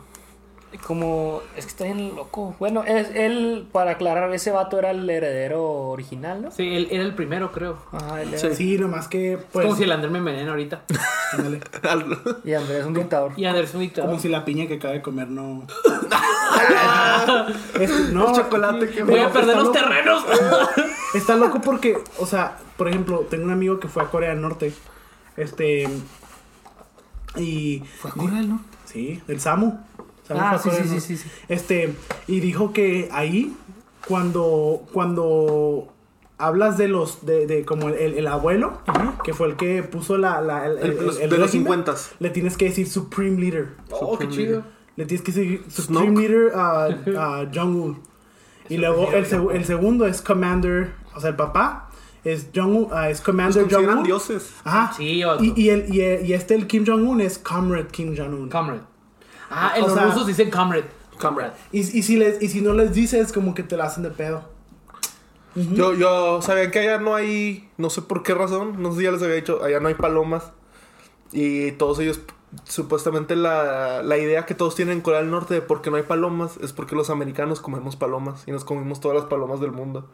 Como, es que está bien loco. Bueno, es, él, para aclarar, ese vato era el heredero original, ¿no? Sí, él era el primero, creo. Ajá, él era- Sí. Sí, nomás que, Es pues. como si el Andrés me envenena ahorita. ándale. Y Andrés es un dictador. Y Andrés es un dictador. Como si la piña que acaba de comer no. No, El chocolate que Voy a perder los loco. terrenos. Está loco porque, o sea, por ejemplo, tengo un amigo que fue a Corea del Norte. Este. Y. ¿Fue a Corea del Norte? Sí, el SAMU. SAMU Ah, sí, sí, sí, sí, sí. Este. Y dijo que ahí, cuando. Cuando hablas de los. de, de como el, el- el abuelo, que fue el que puso la. la el, El- el- los- el de los régimen, 50. Le tienes que decir Supreme Leader. Oh, qué chido. Le tienes que decir Supreme Snoke. Leader a, a Jong-un. Y luego el, seg- el segundo es Commander, o sea, el papá es Jong ah, es Los Commander consideran Jong-un. dioses. Ajá. Sí, y, y, el, y, y este, el Kim Jong-un, es Comrade Kim Jong-un. Comrade. Ah, en O los sea- rusos dicen comrade. Comrade. Y, y, si les, y si no les dices, como que te la hacen de pedo. Yo, yo, sabían que allá no hay, no sé por qué razón, no sé si ya les había dicho, allá no hay palomas. Y todos ellos, supuestamente la, la idea que todos tienen en Corea del Norte de por qué no hay palomas es porque los americanos comemos palomas y nos comimos todas las palomas del mundo.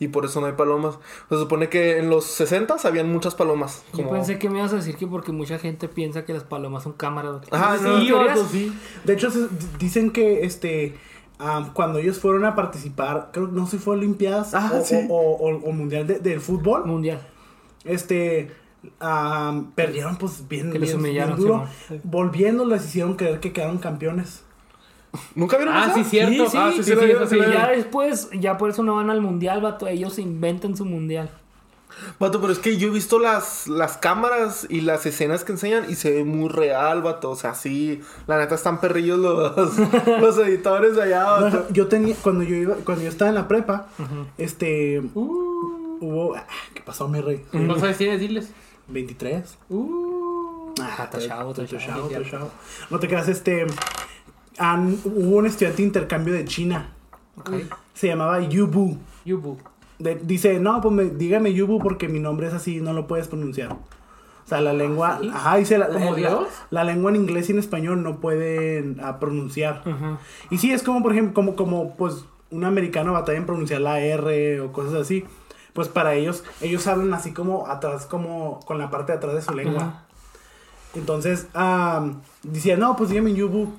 Y por eso no hay palomas. Se supone que en los 60 habían muchas palomas. Yo pensé que me ibas a decir que porque mucha gente piensa que las palomas son cámaras. Ajá, Sí, no, teorías. vato, sí. De hecho, dicen que este cuando ellos fueron a participar, creo que no sé si fue Olimpiadas Ah, o, sí. o, o- o Mundial de- del Fútbol. Mundial. este am, perdieron pues bien, Que les bien- humillaron, bien duro. sí, Volviendo les hicieron creer que quedaron campeones. ¿Nunca vieron Ah, eso? sí, cierto. Sí, sí, Ah, sí, sí, sí, lo sí, ya después, ya por eso no van al mundial, vato. Ellos inventan su mundial. Vato, pero es que yo he visto las, las cámaras y las escenas que enseñan y se ve muy real, vato. O sea, sí, la neta están perrillos los, los editores de allá, vato. yo tenía, cuando yo iba, cuando yo estaba en la prepa, este hubo. ah, ¿Qué pasó, mi rey? ¿No sabes tienes diles? 23. Uh. Ah, chavo, estoy chavo. No te creas, este. Hubo un estudiante de intercambio de China. Se llamaba Yubu. Yubu. De- dice, no, pues me- dígame Yubu porque mi nombre es así, no lo puedes pronunciar. O sea, la lengua, ¿Sí? ajá, dice la, ¿Como la- Dios? la lengua en inglés y en español no pueden ah, pronunciar. Y sí, es como, por ejemplo, como, como pues un americano batalla en pronunciar la R o cosas así. Pues para ellos, ellos hablan así como atrás, como con la parte de atrás de su lengua. Entonces, ah, decía, no, pues dígame Yubu.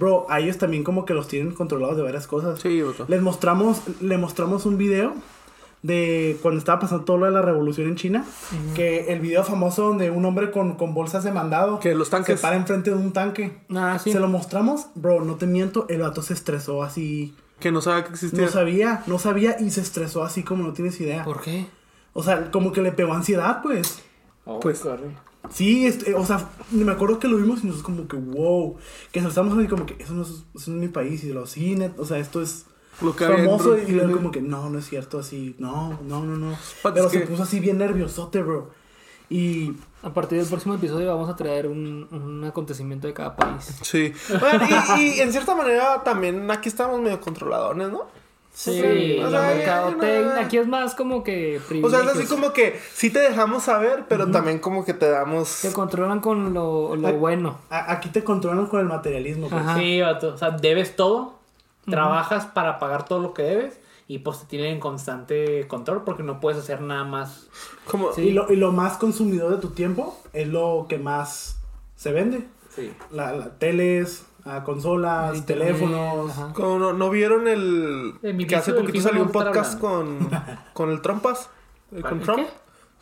Bro, a ellos también como que los tienen controlados de varias cosas. Sí, vato. Les mostramos, le mostramos un video de cuando estaba pasando todo lo de la revolución en China. Que el video famoso donde un hombre con, con bolsas de mandado Que los tanques. se para enfrente de un tanque. Ah, sí. Se lo mostramos, bro, no te miento, el vato se estresó así. Que no sabía que existía. No sabía, no sabía y se estresó así como no tienes idea. ¿Por qué? O sea, como que le pegó ansiedad, pues. Oh, Pues- corre. Sí, este, o sea, me acuerdo que lo vimos y nos como que wow. Que nos estamos así como que eso no es, eso no es mi país. Y lo net, o sea, esto es Lo que famoso. Y luego como que no, no es cierto, así, no, no, no, no. But Pero es se que- puso así bien nerviosote, bro. Y A partir del próximo episodio vamos a traer un, un acontecimiento de cada país. Sí. Bueno, y, y en cierta manera también aquí estamos medio controladores, ¿no? Sí, Sí, la o sea, mercadotecnia. no. Aquí es más como que O sea, es así como que sí te dejamos saber, pero también como que te damos... Te controlan con lo, bueno. a- aquí te controlan con el materialismo, pues. Sí, vato. O sea, debes todo. Trabajas para pagar todo lo que debes. Y pues te tienen en constante control porque no puedes hacer nada más. Como, Sí. Y, lo, y lo más consumidor de tu tiempo es lo que más se vende. Sí. La, la- teles, ah, consolas, Internet, teléfonos. como no, ¿no vieron el... Que hace poquito salió un a podcast con, con el Trumpas? eh, ¿Con ¿El Trump? qué?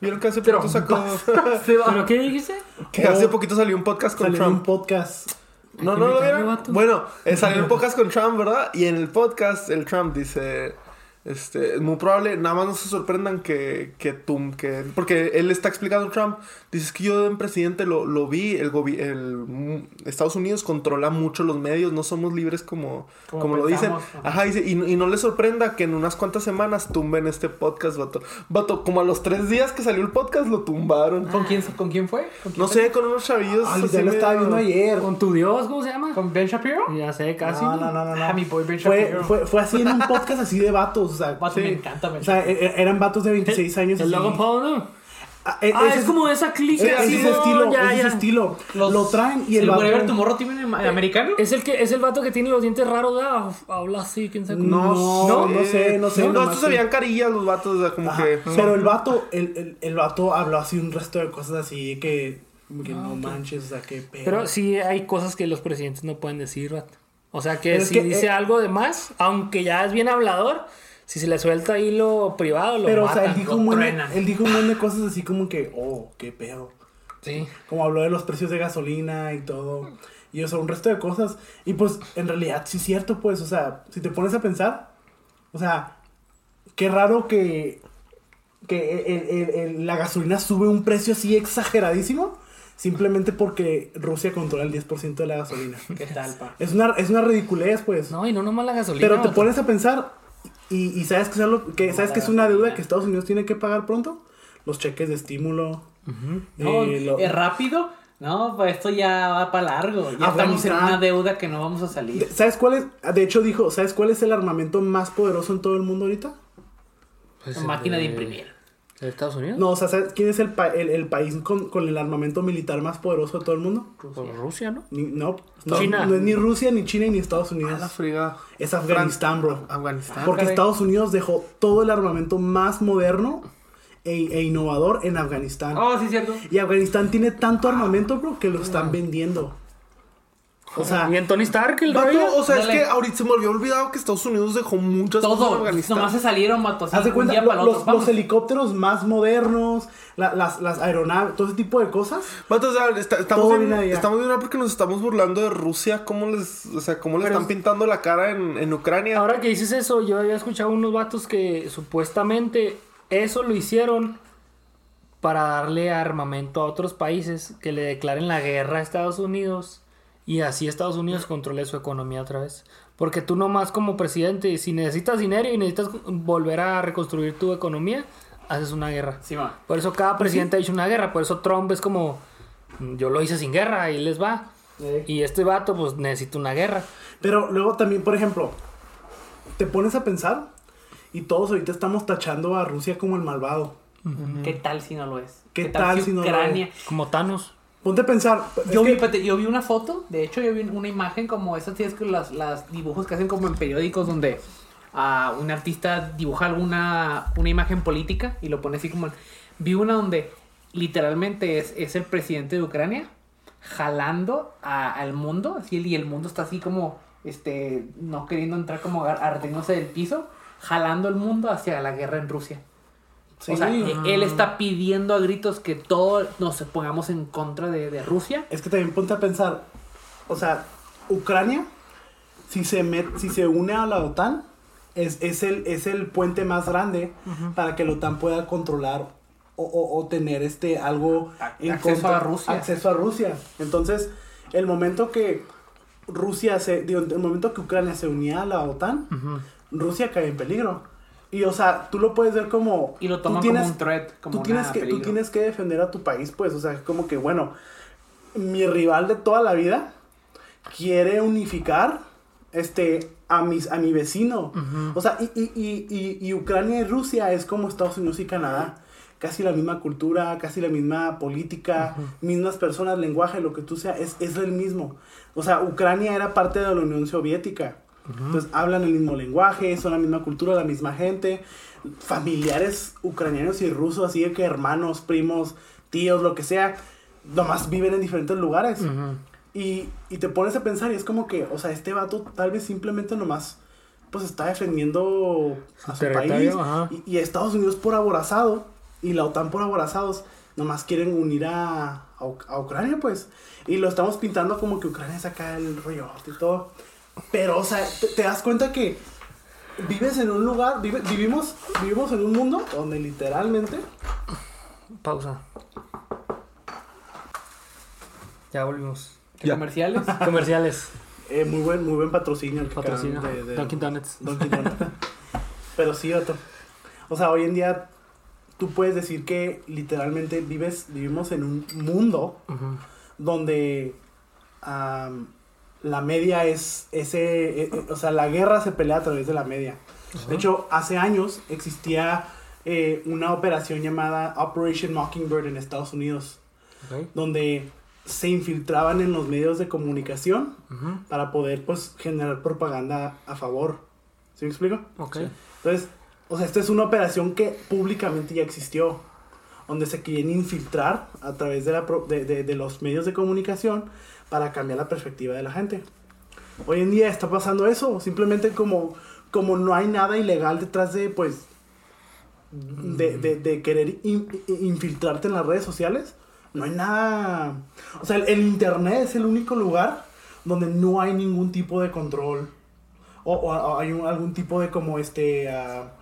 ¿Vieron que hace poquito sacó... ¿Pero qué dijiste? que hace poquito salió un podcast con Salió un Trump? podcast. No, no lo vieron. Bueno, eh, salió un podcast con Trump, ¿verdad? Y en el podcast el Trump dice... Este, es muy probable, nada más no se sorprendan que, que tú, que, porque él está explicando a Trump, dices que yo en presidente lo, lo vi, el, el mm, Estados Unidos controla mucho los medios, no somos libres como, Como como, lo dicen. ajá. Dice, y, y no le sorprenda que en unas cuantas semanas tumben este podcast, vato. Vato, como a los tres días que salió el podcast lo tumbaron. ¿Con quién, ¿Con quién fue? ¿Con quién No fue? sé, con unos chavillos. Ah, literal, lo estaba viendo ayer. Con tu Dios, ¿cómo se llama? ¿Con Ben Shapiro? Ya sé, casi. No, no, no, no. no. Ah, mi boy Ben fue, fue, fue así en un podcast así de vatos. O sea, Vato, sí. me encanta Ben O sea, e- e- eran vatos de 26 años. El así. Logan Paul, ¿no? Ah, e- Ah, ese es como esa clica. Es, es así, ese ¿no? estilo, Ya, es ese ya. estilo. Los- lo traen y el, ¿El vato... Whatever Tomorrow tiene en americano? Es el que es el vato que tiene los dientes raros, ¿verdad? Habla así, quién sabe cómo. No, no sé, no sé, No, nomás estos se veían carillas los vatos, o sea, como Ajá, que. Pero el vato, el, el, el vato habló así un resto de cosas así que, que no manches, o sea, que pedo. Pero sí hay cosas que los presidentes no pueden decir, vato. O sea que Pero es si que, dice eh, algo de más, aunque ya es bien hablador, si se le suelta ahí lo privado, lo Pero, o matan. sea, él dijo, lo un buen él dijo un montón de cosas así como que, oh, qué pedo. Sí. Como habló de los precios de gasolina y todo. Y o sea, un resto de cosas. Y pues, en realidad, sí es cierto, pues, o sea, si te pones a pensar, o sea, qué raro que, que el- el- el- la gasolina sube un precio así exageradísimo. Simplemente porque Rusia controla el 10% de la gasolina. ¿Qué tal, pa? Es una, es una ridiculez, pues. No, y no nomás la gasolina. Pero te pones a pensar y, y sabes que es algo que sabes que es una deuda que Estados Unidos tiene que pagar pronto, los cheques de estímulo. No, eh, lo- ¿es rápido? No, pues esto ya va para largo. Ya estamos en una deuda que no vamos a salir. de- ¿Sabes cuál es? De hecho dijo, ¿sabes cuál es el armamento más poderoso en todo el mundo ahorita? Pues máquina de imprimir. ¿De Estados Unidos? No, o sea, ¿sabes quién es el, pa- el, el país con, con el armamento militar más poderoso de todo el mundo? Por Rusia, ¿no? Ni- no, no, China. no es ni Rusia, ni China, ni Estados Unidos. La. Es Afganistán, bro. Afganistán. Porque caray. Estados Unidos dejó todo el armamento más moderno e, e innovador en Afganistán. Oh, sí, cierto. Y Afganistán tiene tanto armamento, bro, que lo están vendiendo. O sea, Y en Tony Stark, el Vato, rollo. o sea, Dale. es que ahorita se me había olvidado que Estados Unidos dejó muchas cosas en Todo. Afganistán. Nomás se salieron, vato. haz de cuenta, lo- los, helicópteros más modernos, la- las, las aeronaves, todo ese tipo de cosas. Vato, o sea, está- estamos, Todo bien, estamos bien porque nos estamos burlando de Rusia. ¿Cómo les, o sea, cómo le están es- pintando la cara en, en Ucrania? Ahora que dices eso, yo había escuchado unos vatos que supuestamente eso lo hicieron para darle armamento a otros países que le declaren la guerra a Estados Unidos y así Estados Unidos controle su economía otra vez. Porque tú nomás como presidente, si necesitas dinero y necesitas volver a reconstruir tu economía, haces una guerra. Sí. Por eso cada presidente ha hecho una guerra. Por eso Trump es como, "Mm, yo lo hice sin guerra y les va. Y este vato pues necesita una guerra. Pero luego también, por ejemplo, te pones a pensar y todos ahorita estamos tachando a Rusia como el malvado. ¿Qué tal si no lo es? ¿Qué tal si no lo Ucrania? Como Thanos. Ponte a pensar. Yo vi, yo una foto, de hecho yo vi una imagen como esas tienes que las, las dibujos que hacen como en periódicos donde ah, un artista dibuja alguna una imagen política y lo pone así como vi una donde literalmente es, es el presidente de Ucrania jalando a- al mundo así y el mundo está así como este no queriendo entrar como ar- ardiéndose del piso jalando el mundo hacia la guerra en Rusia Sí. o sea, e- él está pidiendo a gritos que todos nos pongamos en contra de, de Rusia. Es que también ponte a pensar, o sea, Ucrania, si se, met- si se une a la OTAN, es, es, el, es el puente más grande para que la OTAN pueda controlar o, o- o tener este algo A- acceso a Rusia. Acceso a Rusia. Entonces, el momento que Rusia se, digo, el momento que Ucrania se unía a la OTAN, Rusia cae en peligro. Y o sea, tú lo puedes ver como... Y lo tú toman tienes- como un threat, como tú tienes, que, tú tienes que defender a tu país, pues, o sea, como que, bueno, mi rival de toda la vida quiere unificar este a mis a mi vecino. O sea, y, y, y, y, y Ucrania y Rusia es como Estados Unidos y Canadá. Casi la misma cultura, casi la misma política, mismas personas, lenguaje, lo que tú sea, es, es el mismo. O sea, Ucrania era parte de la Unión Soviética. Entonces hablan el mismo lenguaje, son la misma cultura, la misma gente. Familiares ucranianos y rusos, así de que hermanos, primos, tíos, lo que sea, nomás viven en diferentes lugares. Y, y te pones a pensar y es como que, o sea, este vato tal vez simplemente nomás pues está defendiendo a su país y, y Estados Unidos por aborazado y la OTAN por aborazados nomás quieren unir a, a, a Ucrania pues y lo estamos pintando como que Ucrania saca el rollo y todo pero o sea te, te das cuenta que vives en un lugar, vive- vivimos, vivimos en un mundo donde literalmente Pausa. Ya volvimos. ¿Qué Ya. comerciales? Comerciales. eh, muy buen, muy buen patrocinio el que Patrocina. acaban de- de- Dunkin' Donuts. Dunkin' Donuts. Pero sí, otro. O sea, hoy en día tú puedes decir que literalmente vives, vivimos en un mundo donde la media es ese, eh, eh, o sea, la guerra se pelea a través de la media. De hecho, hace años existía eh, una operación llamada Operation Mockingbird en Estados Unidos, donde se infiltraban en los medios de comunicación para poder, pues, generar propaganda a favor. ¿Sí me explico? Ok. Entonces, o sea, esta es una operación que públicamente ya existió, donde se quieren infiltrar a través de, la pro- de, de- de los medios de comunicación para cambiar la perspectiva de la gente. Hoy en día está pasando eso, simplemente como, como no hay nada ilegal detrás de, pues, de, de- querer in- in- infiltrarte en las redes sociales, no hay nada... O sea, el, el Internet es el único lugar donde no hay ningún tipo de control o, o- o hay un- algún tipo de como este ah,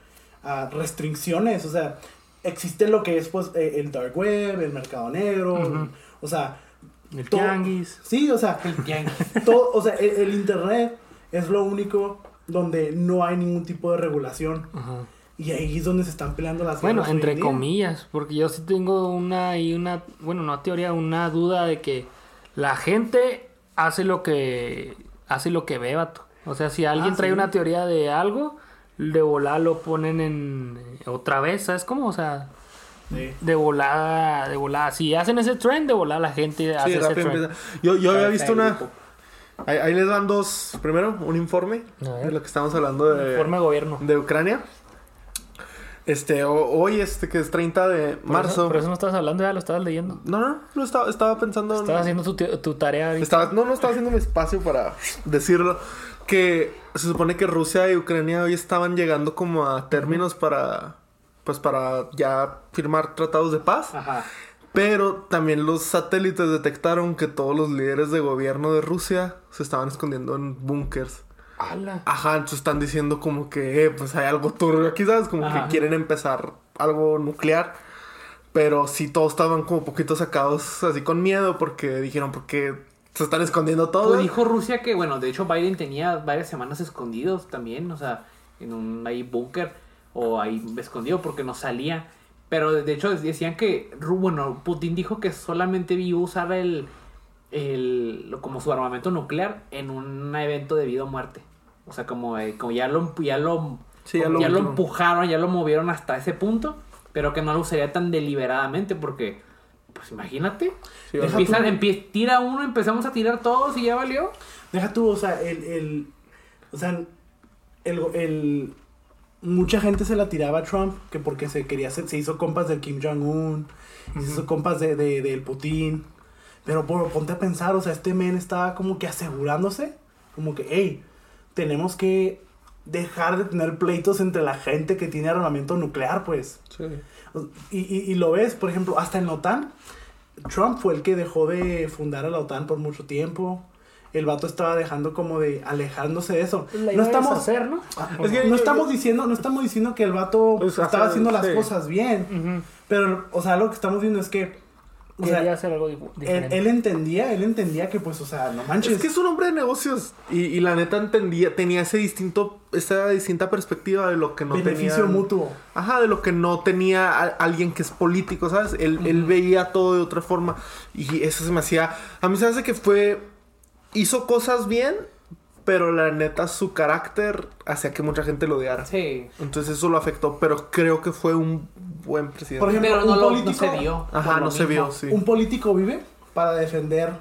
restricciones o sea existe lo que es pues eh, el dark web el mercado negro o sea El todo- tianguis. sí o sea El tianguis. todo o sea el, el internet es lo único donde no hay ningún tipo de regulación y ahí es donde se están peleando las Bueno, entre comillas, porque yo sí tengo una y una, bueno, no teoría, una duda de que la gente hace lo que hace lo que ve, vato. O sea, si alguien Ah, trae sí. una teoría de algo, de volada lo ponen en eh, otra vez, ¿sabes cómo? O sea, Sí. de volada, de volada. Si hacen ese trend, de volada la gente hace Sí, ese rápido trend. empieza. Yo, yo había visto una. Ahí, ahí les dan dos. Primero, un informe de lo que estamos hablando de, Forma de gobierno. de Ucrania. Este, ho- hoy, este, que es 30 de Por marzo. eso, por eso no estabas hablando, ya lo estabas leyendo. No, no, no, estaba, estaba pensando. en- Estabas haciendo tu, tu tarea. Estaba, no, no estaba haciendo un espacio para decirlo. Que se supone que Rusia y Ucrania hoy estaban llegando como a términos para. Pues para ya firmar tratados de paz. Ajá. Pero también los satélites detectaron que todos los líderes de gobierno de Rusia se estaban escondiendo en búnkers. ¡Hala! Ajá, entonces están diciendo como que, eh, pues hay algo turbio aquí, ¿sabes? Como Ajá. que quieren empezar algo nuclear. Pero sí, todos estaban como poquito sacados así con miedo porque dijeron, porque se están escondiendo todos. Pues dijo Rusia que, bueno, de hecho Biden tenía varias semanas escondidos también, o sea, en un ahí búnker o ahí escondido porque no salía. Pero de hecho decían que, bueno, Putin dijo que solamente vio usar el, el como su armamento nuclear en un evento de vida o muerte. O sea, como, eh, como ya lo ya lo Sí, ya lo ya lo empujaron, ya lo movieron hasta ese punto, pero que no lo usaría tan deliberadamente porque pues imagínate, Sí, empiezan, tú- empie- tira uno, empezamos a tirar todos y ya valió. Deja tú, o sea, el, el o sea, el, el, mucha gente se la tiraba a Trump, que porque se quería se hizo compas del Kim Jong-un, se hizo compas de, de- del Putin, pero por, ponte a pensar, o sea, este men estaba como que asegurándose, como que, hey, tenemos que dejar de tener pleitos entre la gente que tiene armamento nuclear, pues. Sí. Y, y, y lo ves, por ejemplo, hasta en la OTAN. Trump fue el que dejó de fundar a la OTAN por mucho tiempo. El vato estaba dejando como de alejándose de eso. La iba No a estamos, ¿no? Es que no yo- estamos yo- diciendo, no estamos diciendo que el vato Pues, estaba haciendo las sí. cosas bien. Pero, o sea, lo que estamos viendo es que, o Quería sea, hacer algo él, diferente. él entendía, él entendía que, pues, o sea, no manches. Es que es un hombre de negocios y, y la neta entendía, tenía ese distinto, esa distinta perspectiva de lo que no beneficio tenía. mutuo. Ajá, de lo que no tenía a- alguien que es político, ¿sabes? Él, él veía todo de otra forma y eso se me hacía... A mí se me hace que fue... Hizo cosas bien, pero la neta su carácter hacía que mucha gente lo odiara. Sí. Entonces eso lo afectó, pero creo que fue un buen presidente. Por ejemplo, Pero no, un lo, no político- se vio. Ajá, no se vio, sí. Un político vive para defender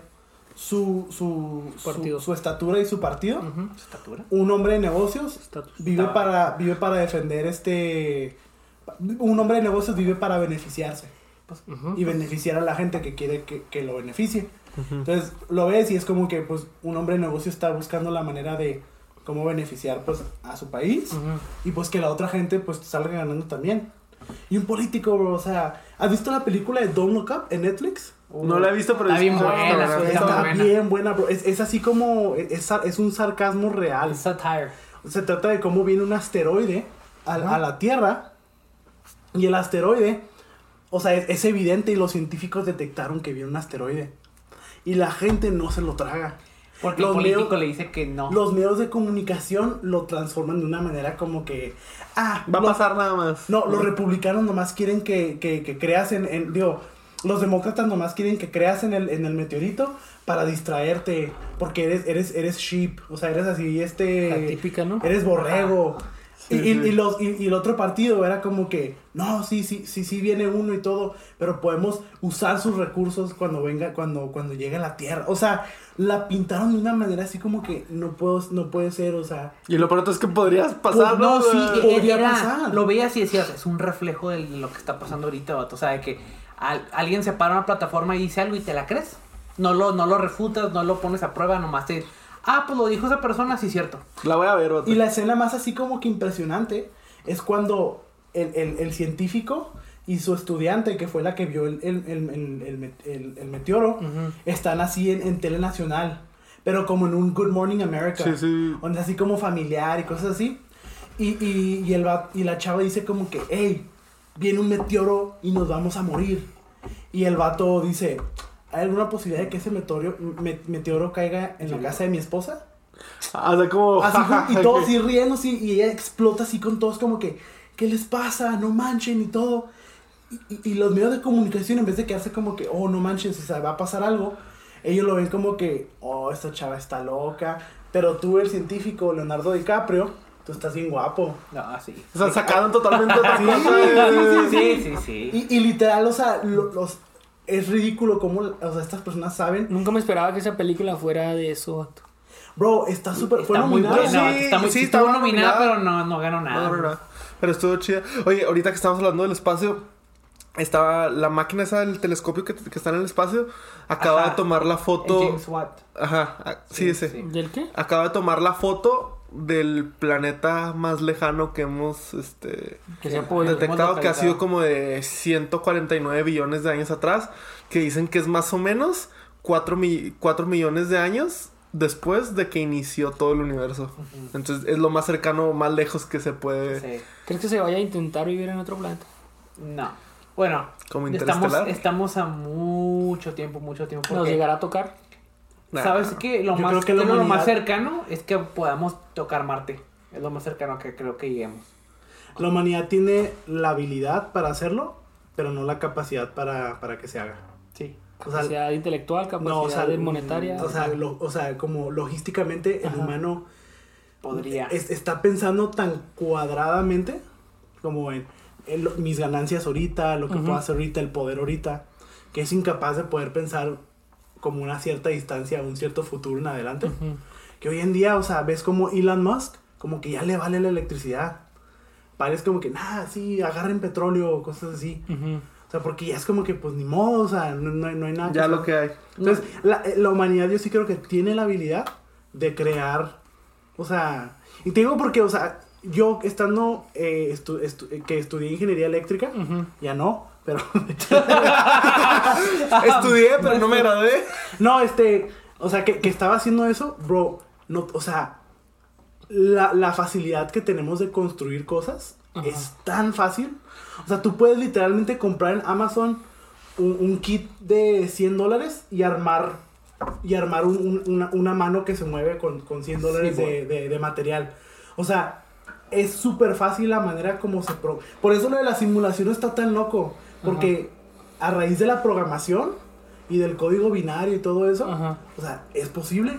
su, su, su, Partido. su estatura y su partido. ¿Estatura? Un hombre de negocios Estatus. vive Estaba- para, vive para defender este... Un hombre de negocios vive para beneficiarse. Pues. Y beneficiar a la gente que quiere que, que lo beneficie. Entonces lo ves y es como que pues un hombre de negocio está buscando la manera de cómo beneficiar pues a su país y pues que la otra gente pues salga ganando también. Y un político, bro, o sea, ¿has visto la película de Don't Look Up en Netflix? No la he visto, pero Está bien buena. Está Está buena. bien buena, bro. Es, es así como, es, es un sarcasmo real. Es satire. Se trata de cómo viene un asteroide a, a la Tierra. Y el asteroide, o sea, es, es evidente y los científicos detectaron que viene un asteroide. Y la gente no se lo traga. Porque el Los político medios- le dice que no. Los medios de comunicación lo transforman de una manera como que... Ah, Va a pasar nada más. No, los republicanos nomás quieren que, que, que creas en, en- Digo, los demócratas nomás quieren que creas en el, en el meteorito para distraerte. Porque eres, eres, eres sheep. O sea, eres así, este... La típica, ¿no? Eres borrego. Sí, y, y- sí. y los, y, y el otro partido era como que, no, sí, sí, sí, sí viene uno y todo, pero podemos usar sus recursos cuando venga, cuando, cuando llegue a la Tierra. O sea, la pintaron de una manera así como que no puedo, no puede ser, o sea, Y lo pronto es que podrías pasar, Pues, ¿no? no, sí, eh, podría Era- pasar. Lo veías y decías, es un reflejo de lo que está pasando ahorita, vato. O sea, de que al- alguien se para una plataforma y dice algo y te la crees. No lo, no lo refutas, no lo pones a prueba, nomás te... Ah, pues lo dijo esa persona, sí, cierto. La voy a ver, vato. Y la escena más así como que impresionante es cuando el, el- el científico y su estudiante, que fue la que vio el, el- el- el- el met- el- el meteoro, están así en, en tele nacional, pero como en un Good Morning America, Sí, sí. donde así como familiar y cosas así. Y, y, y, el, y la chava dice como que, hey, viene un meteoro y nos vamos a morir. Y el vato dice, ¿hay alguna posibilidad de que ese meteoro, me- meteoro caiga en la casa de mi esposa? Ah, o sea, como... Así, y todos así riendo, así, y ella explota así con todos como que, ¿qué les pasa? No manchen y todo. Y, y- y los medios de comunicación, en vez de quedarse como que, oh, no manchen, si se va a pasar algo, ellos lo ven como que, oh, esta chava está loca. Pero tú, el científico Leonardo DiCaprio, tú estás bien guapo. No, sí. O sea, sacaron totalmente otra Sí, cosa. sí, Sí, sí, sí. Y, y literal, o sea, lo- los, es ridículo cómo, o sea, estas personas saben. Nunca me esperaba que esa película fuera de eso. Bro, está súper, fue Está muy nominada. buena. Sí, está muy, sí, sí, estaba estuvo nominada, nominada. pero no, no ganó nada. No, no, no. Pero estuvo chida. Oye, ahorita que estamos hablando del espacio, estaba la máquina esa del telescopio que, que está en el espacio. Acaba Ajá. de tomar la El foto. James Watt. Ajá, ah, sí, Sí, ese. sí. ¿Del qué? Acaba de tomar la foto del planeta más lejano que hemos este, Que se ha podido. detectado, que ha sido como de 149 billones de años atrás, que dicen que es más o menos 4, millones de años después de que inició todo el universo. Entonces es lo más cercano, más lejos que se puede. Sí. ¿Crees que se vaya a intentar vivir en otro planeta? No. Bueno, Como estamos, estamos a mucho tiempo, mucho tiempo. ¿Nos llegará a tocar? Nah. ¿Sabes qué? Lo más, que lo más cercano es que podamos tocar Marte. Es lo más cercano que creo que lleguemos. La humanidad tiene la habilidad para hacerlo, pero no la capacidad para, para que se haga. Sí. O sea, Capacidad intelectual, capacidad no, o sea, monetaria. O sea, lo- o sea, como logísticamente el humano Podría. es- está pensando tan cuadradamente como en, mis ganancias ahorita, lo que puedo hacer ahorita, el poder ahorita, que es incapaz de poder pensar como una cierta distancia, un cierto futuro en adelante. Ujú. Que hoy en día, o sea, ves como Elon Musk, como que ya le vale la electricidad. Parece como que, nada, sí, agarren petróleo, cosas así. Ujú. O sea, porque ya es como que, pues ni modo, o sea, no, no hay- no hay nada. Ya hacer. lo que hay. Entonces, la, eh, la humanidad yo sí creo que tiene la habilidad de crear, o sea, y te digo porque, o sea, yo estando, eh, estu- estu- eh, que estudié ingeniería eléctrica, Ujú. ya no, pero, Estudié, pero no me gradué. no, este, o sea, que, que estaba haciendo eso, bro, no, o sea, la, la facilidad que tenemos de construir cosas Ajá. es tan fácil. O sea, tú puedes literalmente comprar en Amazon un, un kit de 100 dólares y armar y armar un- un- una, una mano que se mueve con, con 100 dólares de, de- de material. O sea, es súper fácil la manera como se... Pro Por eso lo de la simulación está tan loco. Porque a raíz de la programación y del código binario y todo eso, Ajá. o sea, es posible.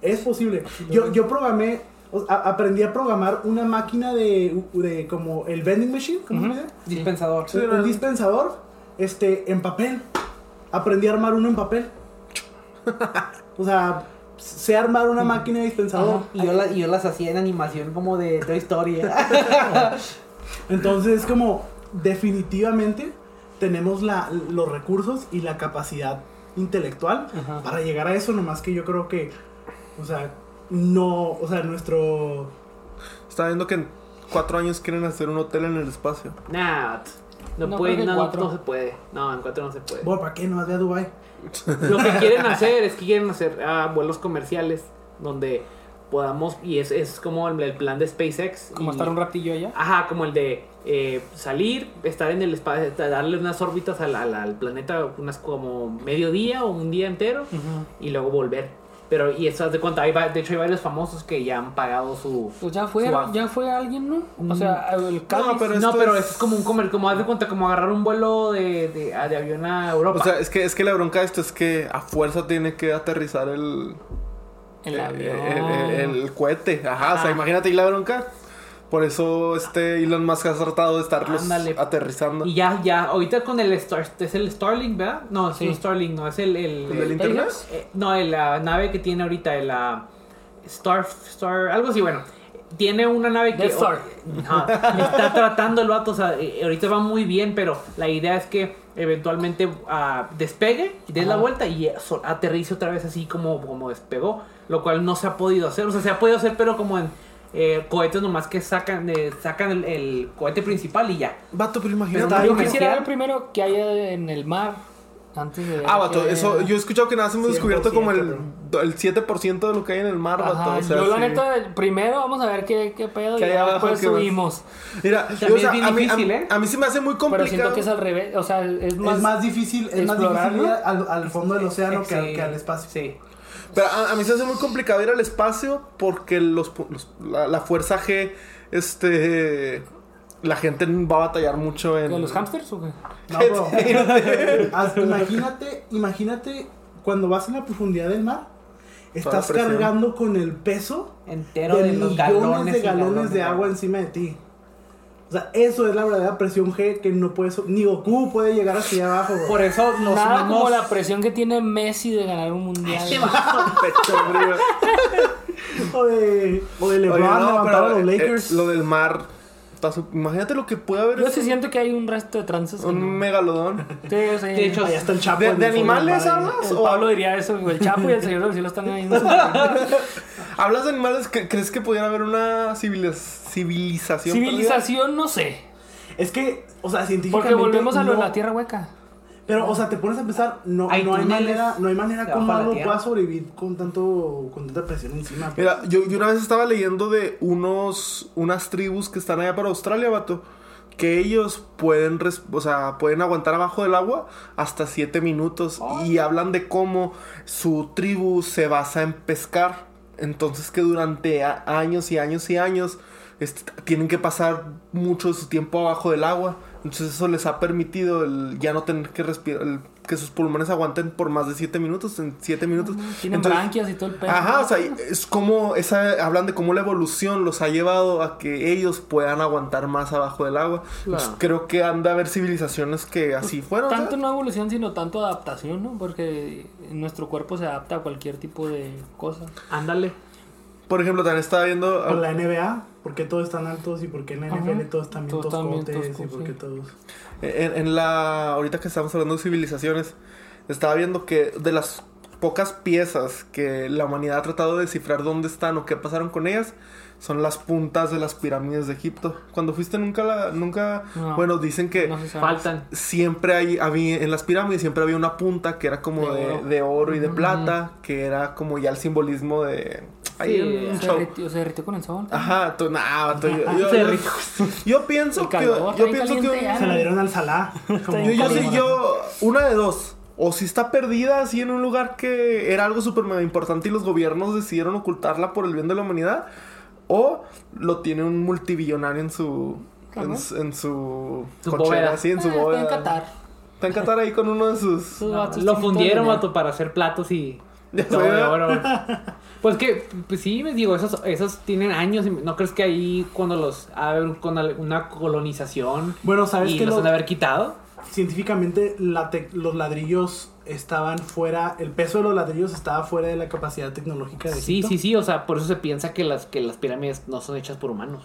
Es posible. Yo, yo programé, o- a- aprendí a programar una máquina de, de como el vending machine, ¿cómo se dice? Dispensador. Un- un dispensador este, en papel. Aprendí a armar uno en papel. O sea, sé armar una máquina de dispensador. Y yo, la- y yo las hacía en animación como de Toy Story. Entonces, como definitivamente tenemos la, los recursos y la capacidad intelectual Ajá. para llegar a eso, nomás que yo creo que, o sea, no, o sea, nuestro... Estaba viendo que en cuatro años quieren hacer un hotel en el espacio. nah, no, No, puede, no, cuatro. no se puede. No, en cuatro no se puede. Bueno, ¿para qué no vas a Dubai? Lo que quieren hacer es que quieren hacer ah, vuelos comerciales donde podamos, y es, es como el, el plan de SpaceX. Como y- estar un ratillo allá. Ajá, como el de eh, salir, estar en el espacio, darle unas órbitas al, al- al planeta, unas como medio día o un día entero, y luego volver. Pero, y eso, haz de cuenta, hay, va- de hecho hay varios famosos que ya han pagado su... Pues ya fue, ya fue alguien, ¿no? O sea, el cáliz. pero no, pero es- es como un comer, como haz de cuenta, como agarrar un vuelo de, de, de avión a Europa. O sea, es que, es que la bronca de esto es que a fuerza tiene que aterrizar el, el el, avión. el- el cohete. Ajá, o sea, imagínate ahí la bronca. Por eso este Elon Musk ha tratado de estarlos Ándale. aterrizando. y ya, ya, ahorita con el Star, es el Starlink, ¿verdad? No, es Sí. el Starlink, no, es el... el, ¿El el- internet? eh, no, el, la nave que tiene ahorita, el ah, Star, Star, algo así, bueno. Tiene una nave que Star. Ajá, está tratando el vato, o sea, eh, ahorita va muy bien, pero la idea es que eventualmente ah, despegue, dé la vuelta y eh, so- aterrice otra vez así como, como despegó, lo cual no se ha podido hacer, o sea, se ha podido hacer, pero como en eh, cohetes nomás que sacan, eh, sacan el, el cohete principal y ya. Vato, pero imagínate. Está Yo quisiera ver primero que haya en el mar. Antes de. Ah, vato, que- eso, yo he escuchado que nada más hemos 100%, descubierto como el, el 7% de lo que hay en el mar, Ajá, vato. O sea, yo la sí. neta, primero vamos a ver qué, qué pedo ¿Qué y abajo? después subimos. Mira, yo, o sea, es bien a, mí, a, difícil, mí- ¿eh? a mí se me hace muy Pero complicado. siento que es al revés. O sea, es más. es más difícil, es más explorar, difícil ¿no? ir al, al fondo del océano que, al, que al espacio. Sí. Pero a, a mí se hace muy complicado ir al espacio porque los, pu- los- la, la fuerza G, este. La gente va a batallar mucho en. ¿De los hamsters o qué? No, bro. Imagínate, imagínate cuando vas en la profundidad del mar, estás cargando con el peso Entero de de, los millones galones de galones de agua encima de ti. O sea, eso es la verdadera presión G que no puedes, ni Goku puede llegar hacia abajo. Por eso los Nada como la presión que tiene Messi de ganar un mundial. O de, o de LeBron Oye, no, levantar pero, a los eh, Lakers. lo del mar. Imagínate lo que puede haber. Yo sí siento que hay un resto de trances. un megalodón. Sí, sí. De hecho, Allá está el Chapo. ¿De, animales hablas? ¿O Pablo diría eso, güey. El Chapo y el Señor del Cielo están ahí. ¿Hablas de animales? ¿Cre- ¿Crees que pudiera haber una civiliz- civilización? perdida? Civilización, no sé. Es que, o sea, Porque científicamente. volvemos a lo de no- la tierra hueca. Pero, o sea, te pones a pensar, no, Hay no hay manera, no hay manera como algo pueda sobrevivir con tanto, con tanta presión encima. Mira, yo, yo una vez estaba leyendo de unos unas tribus que están allá para Australia, vato. Que ellos pueden, res- o sea, pueden aguantar abajo del agua hasta 7 minutos. Y hablan de cómo su tribu se basa en pescar. Entonces que durante años y años y años tienen que pasar mucho de su tiempo abajo del agua. Entonces eso les ha permitido el ya no tener que respirar, el- que sus pulmones aguanten por más de 7 minutos. En 7 minutos. Tienen Entonces- branquias y todo el pedo. Ajá, o sea, es como esa, hablan de cómo la evolución los ha llevado a que ellos puedan aguantar más abajo del agua. Entonces, creo que han de haber civilizaciones que así fueron. Tanto ¿sabes? no evolución, sino tanto adaptación, ¿no? Porque nuestro cuerpo se adapta a cualquier tipo de cosa. Ándale. Por ejemplo, también estaba viendo. Con la NBA, ¿por qué todos están altos? ¿Y por qué en la NFL Ajá. todos están bien Todos toscotes? ¿Y por qué sí. todos...? En, en la. Ahorita que estamos hablando de civilizaciones, estaba viendo que de las pocas piezas que la humanidad ha tratado de descifrar dónde están o qué pasaron con ellas, son las puntas de las pirámides de Egipto. Cuando fuiste nunca la. Nunca. No. Bueno, dicen que. No. Faltan. siempre hay, había, en las pirámides siempre había una punta que era como De de, oro. de oro y de plata, que era como ya el simbolismo de... Ahí Sí, en un Se show. derritió, se derritió con el sol. Ajá, tú, nah, vato, yo, yo, Se yo- derritió. yo pienso que... Yo está pienso. Se la dieron al Salah. como- Yo, yo, sí, como- yo, una de dos. O si está perdida así en un lugar que era algo súper importante y los gobiernos decidieron ocultarla por el bien de la humanidad. O lo tiene un multibillonario en su... En, en su, Su cochera, bóveda. sí, en su Eh, está bóveda. en Qatar. Está en Qatar ahí con uno de sus... Lo fundieron, vato, para hacer platos y Ya todo sé, de oro. Pues que, pues sí, me digo, esos, esos tienen años. y ¿No crees que ahí cuando los ha de haber con una colonización Bueno, ¿sabes y qué? los Lo- han de haber quitado? Científicamente, la los ladrillos estaban fuera... El peso de los ladrillos estaba fuera de la capacidad tecnológica de Sí, Egipto. sí, sí, o sea, por eso se piensa que las, que las pirámides no son hechas por humanos.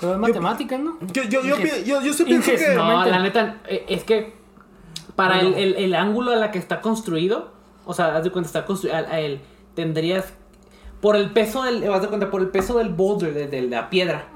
Pero es matemáticas, ¿no? Yo, yo, yo, Inges- yo, yo sí pienso Inges- que... no. La neta, eh, es que para Bueno. el, el- el ángulo a la que está construido, o sea, haz de cuenta, está construido, a, a él, tendrías, por el peso del, haz de cuenta, por el peso del boulder, de, de la piedra,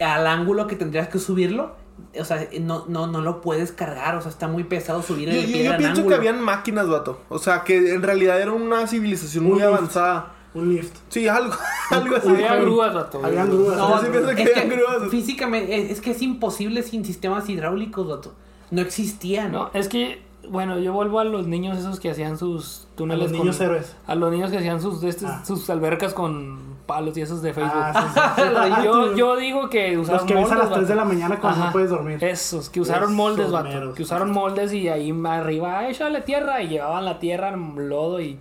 al ángulo que tendrías que subirlo, o sea, no, no, no lo puedes cargar, o sea, está muy pesado subir Yo, el yo- piedra yo en pienso ángulo. que habían máquinas, vato. O sea, que en realidad era una civilización muy avanzada. Un lift. Sí, algo, algo así. Había grúas, vato. Habían grúas. No, sí pienso que es habían grúas. físicamente, es, es que es imposible sin sistemas hidráulicos, vato. No existían. No, es que, bueno, yo vuelvo a los niños esos que hacían sus A túneles. los niños con- héroes. A los niños que hacían sus, estos- Ah. sus albercas con palos y esos de Facebook. Ah, sí, sí. yo, yo digo que Los usaron que ves a las moldes, 3 de la mañana cuando Ajá. no puedes dormir. Esos, que usaron Esos moldes, vato. meros. Que usaron moldes y ahí arriba, échale tierra y llevaban la tierra en lodo y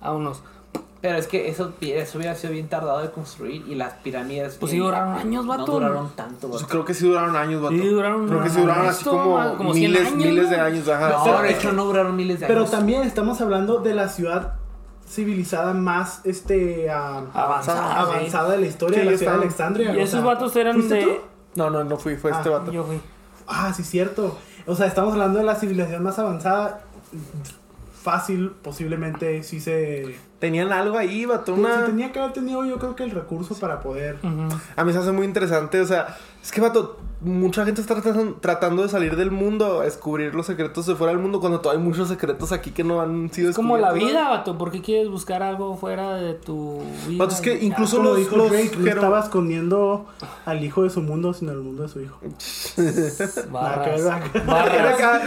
a unos. Pero es que eso, eso hubiera sido bien tardado de construir y las pirámides. Pues sí duraron años, vato. No duraron tanto, Pues vato. creo que sí duraron años, vato. Sí, duraron Creo que sí duraron así como, como 100 miles, años, miles de años. Ajá. No, de hecho no duraron miles de Pero años. también estamos hablando de la ciudad civilizada más este ah, Avanzada, avanzada de la historia Sí, de la ciudad de Alexandria. Y esos vatos eran ¿fuiste de. tú? No, no, no fui, fue este Ah, vato. Yo fui. Ah, sí, cierto. O sea, estamos hablando de la civilización más avanzada. Fácil, posiblemente sí se. Tenían algo ahí, vato. Sí Una... tenía que haber tenido, yo creo que el recurso para poder. A mí se hace muy interesante, o sea, es que, vato, mucha gente está tratando, tratando de salir del mundo, a descubrir los secretos de fuera del mundo, cuando todavía hay muchos secretos aquí que no han sido Es como la vida, vato. ¿Por qué quieres buscar algo fuera de tu vida? Vato, es que incluso los, dijo los Drake, no estaba escondiendo al hijo de su mundo, sino el mundo de su hijo. Barras. Barras.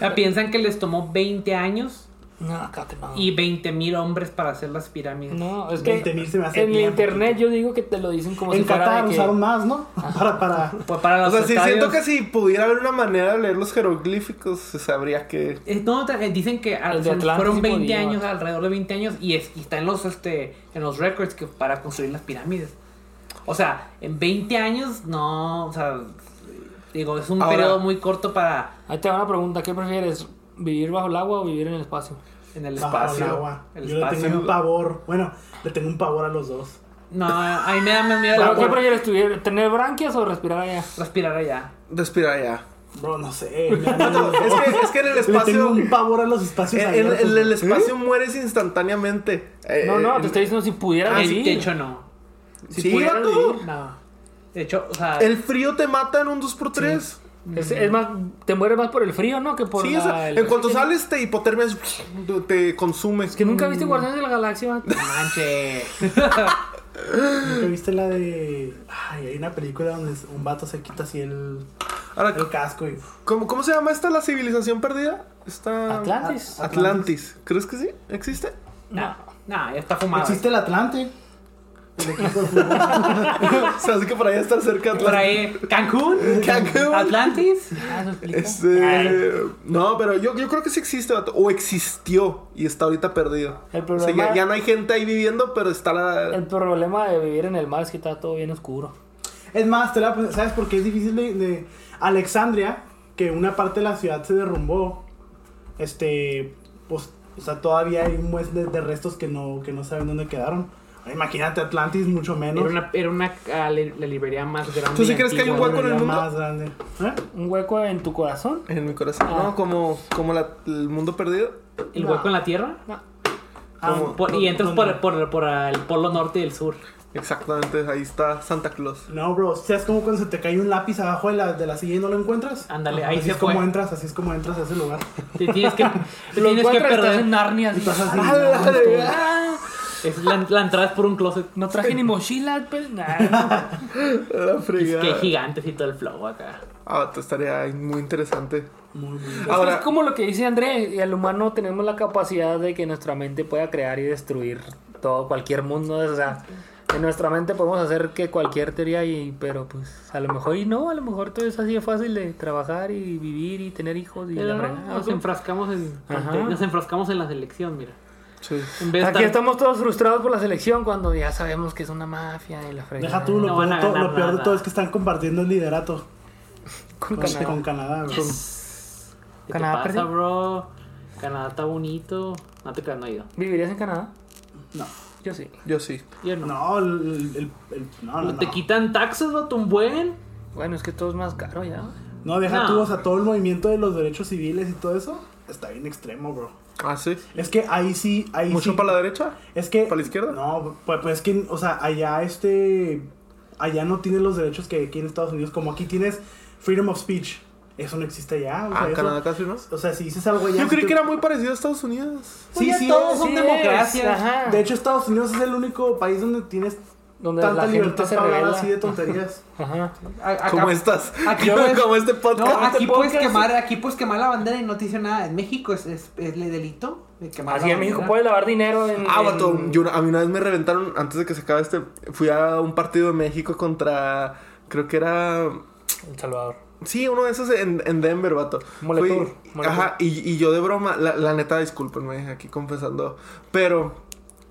Ya piensan que les tomó 20 años No, y 20 mil hombres para hacer las pirámides. No, es que 20,000 se me hace en bien internet yo digo que te lo dicen como En si fuera Qatar de que... usaron más, ¿no? Para, para. Pues para o los sea, sí, siento que si pudiera haber una manera de leer los jeroglíficos, se sabría que... Eh, no, eh, dicen que fueron sí 20 podía. años, alrededor de 20 años, y, es, y está en los, este, en los records que para construir las pirámides. O sea, en 20 años, no, o sea, digo, es un Ahora- periodo muy corto para Ahí te va una pregunta, ¿qué prefieres? ¿Vivir bajo el agua o vivir en el espacio? En el bajo el espacio. agua. El Yo le espacio. tengo un pavor. Bueno, le tengo un pavor a los dos. No, a mí me da más miedo ¿Pero qué prefieres? ¿tuvier- ¿Tener branquias o respirar allá? Respirar allá. Respirar ya. Bro, no sé. Es que, es que en el Le tengo espacio... un pavor a los espacios En, en- abiertos, en el espacio mueres instantáneamente. Eh, No, no, eh, te estoy diciendo si pudieras Ah, vivir. de hecho, no. si Sí, pudieras vivir, no. De hecho, o sea, El frío te mata en un 2x3. Es, es más, te mueres más por el frío, ¿no? Que por Sí, la- o sea, el- en cuanto sales te hipotermias, te consumes. Que nunca viste Guardianes de la Galaxia, manche. ¿Nunca viste la de. Ay, hay una película donde un vato se quita así el, Ahora, el casco y. ¿cómo, ¿cómo se llama esta la civilización perdida? Está... Atlantis. Atlantis. ¿Crees que sí? ¿Existe? No, no, ya está fumado. Existe el Atlante. El equipo de fútbol. o sea, así que por ahí estar cerca de Por Atlantis. ahí, Cancún, Cancún. Atlantis. Ah. Este, no, pero yo, yo creo que sí existe, o existió y está ahorita perdido. El O sea, problema- ya, ya no hay gente ahí viviendo, pero está la... El problema de vivir en el mar es que está todo bien oscuro. Es más, te la, ¿sabes por qué es difícil de, de Alexandria? Que una parte de la ciudad se derrumbó. Este, pues, o sea, todavía hay un de, de restos que no, que no saben dónde quedaron. Imagínate Atlantis, mucho menos. Era una, era una ah, li- la librería más grande. ¿Tú sí crees que hay un hueco en el mundo? más grande. ¿Eh? Un hueco en tu corazón. En mi corazón, Ah. ¿no? Como, como la- el mundo perdido. ¿El hueco en la tierra? Ah, Como- Por- y entras por, por, por el polo norte y el sur. Exactamente, ahí está Santa Claus. No, bro, ¿sabes como cuando se te cae un lápiz abajo de la, de la silla y no lo encuentras? Ándale, ahí así se es como fue. entras, así es como entras a ese lugar. Te tienes que, te Lo tienes que perder. en Narnia. así. Estás así. Ah, Es la, la entrada es por un closet. No traje ni mochila, pues. nah. La Es que gigantes y todo el flow acá. Ah, te estaría muy interesante. Muy, muy. Ahora, es como lo que dice André, el humano tenemos la capacidad de que nuestra mente pueda crear y destruir todo, cualquier mundo, o sea, en nuestra mente podemos hacer que cualquier teoría y, pero pues a lo mejor y no, a lo mejor todo es así de fácil de trabajar y vivir y tener hijos y Pero la nos enfrascamos en Ajá. nos enfrascamos en la selección, mira. Sí. Aquí estar- estamos todos frustrados por la selección cuando ya sabemos que es una mafia y la fregada. Deja tú, lo, No peor, de todo, ganar lo peor de nada. todo es que están compartiendo el liderato con con, Canadá. con Canadá. bro. ¿Qué Canadá te pasa, bro? Canadá está bonito. No te creas, no ido. ¿Vivirías en Canadá? No, Yo sí. Yo sí. Yo no. no, el, el- el- no, no, Te no. quitan taxes, vato, un buen. Bueno, es que todo es más caro ya. No, deja No. tú, o sea, todo el movimiento de los derechos civiles y todo eso está bien extremo, bro. Ah, sí. Es que ahí sí, ahí ¿Mucho sí. para la derecha? Es que. ¿Para la izquierda? No, pues, pues es que, o sea, allá este. Allá no tienes los derechos que aquí en Estados Unidos. Como aquí tienes freedom of speech. Eso no existe allá. O sea, Ah, eso- Canadá casi, ¿no? O sea, si dices algo allá. Yo si creí te- que era muy parecido a Estados Unidos. Sí, Oye, sí, todos es, son sí democracias. es. De hecho, Estados Unidos es el único país donde tienes Donde tanta la gente libertad se para hablar revela. así de tonterías. Ajá. Acá- ¿Cómo estás? Aquí puedes- Como este No, podcast. aquí este puedes podcast- quemar, aquí puedes quemar la bandera y no te dice nada. En México es, es, es el delito de quemar Así en México puedes lavar dinero en. Ah, vato, en- yo, a mí una vez me reventaron, antes de que se acabe este, fui a un partido de México contra, creo que era, El Salvador. sí, uno de esos en, en Denver, vato. Fui- Moletour. Ajá, y, y yo de broma, la, la neta, discúlpenme, aquí confesando, pero,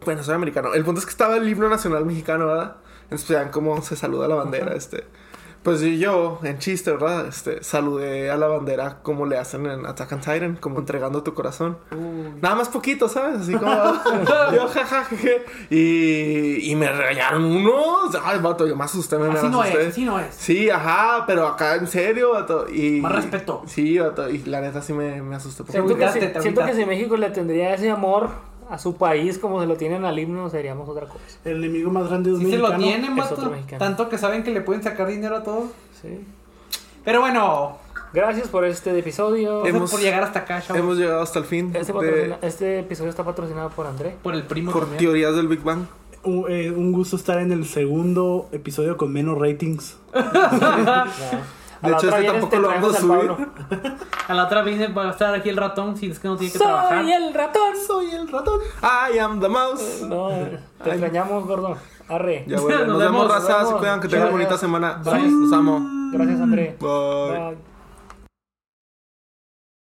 bueno, soy americano. El punto es que estaba el himno nacional mexicano, ¿verdad? Entonces, pues, vean cómo se saluda la bandera, este... Pues yo, en chiste, ¿verdad? Este, saludé a la bandera como le hacen en Attack on Titan, como entregando tu corazón. Nada más poquito, ¿sabes? Así como yo, jajaja. Y, y me regañaron unos. Ay, vato, yo me asusté, me, me Así no asusté. es, así no es. Sí, ajá, pero acá en serio, vato. Y, Más respeto. Sí, vato, y la neta sí me, me asusté. Siento que, si, siento que si México le tendría ese amor a su país como se lo tienen al himno, seríamos otra cosa. El enemigo más grande de un Sí se lo mexicano. tienen, es otro mexicano. Tanto que saben que le pueden sacar dinero a todos. Sí. Pero bueno, Gracias por este episodio. gracias Hemos- por llegar hasta acá, chavos. Hemos llegado hasta el fin Este, de- este episodio está patrocinado por André. Por el primo por también. teorías del Big Bang. Un, eh, un gusto estar en el segundo episodio con menos ratings. A De hecho, este tampoco lo vamos a subir. A la otra vez va a estar aquí el ratón si es que no tiene que trabajar. Soy el ratón. Soy el ratón. I am the mouse. No, te extrañamos, gordo. Arre. Ya, bueno, Nos nos, vemos, vemos, nos raza. Se vemos. cuidan, que tengan bonita semana. Bye. Los amo. Gracias, André. Bye. Bye.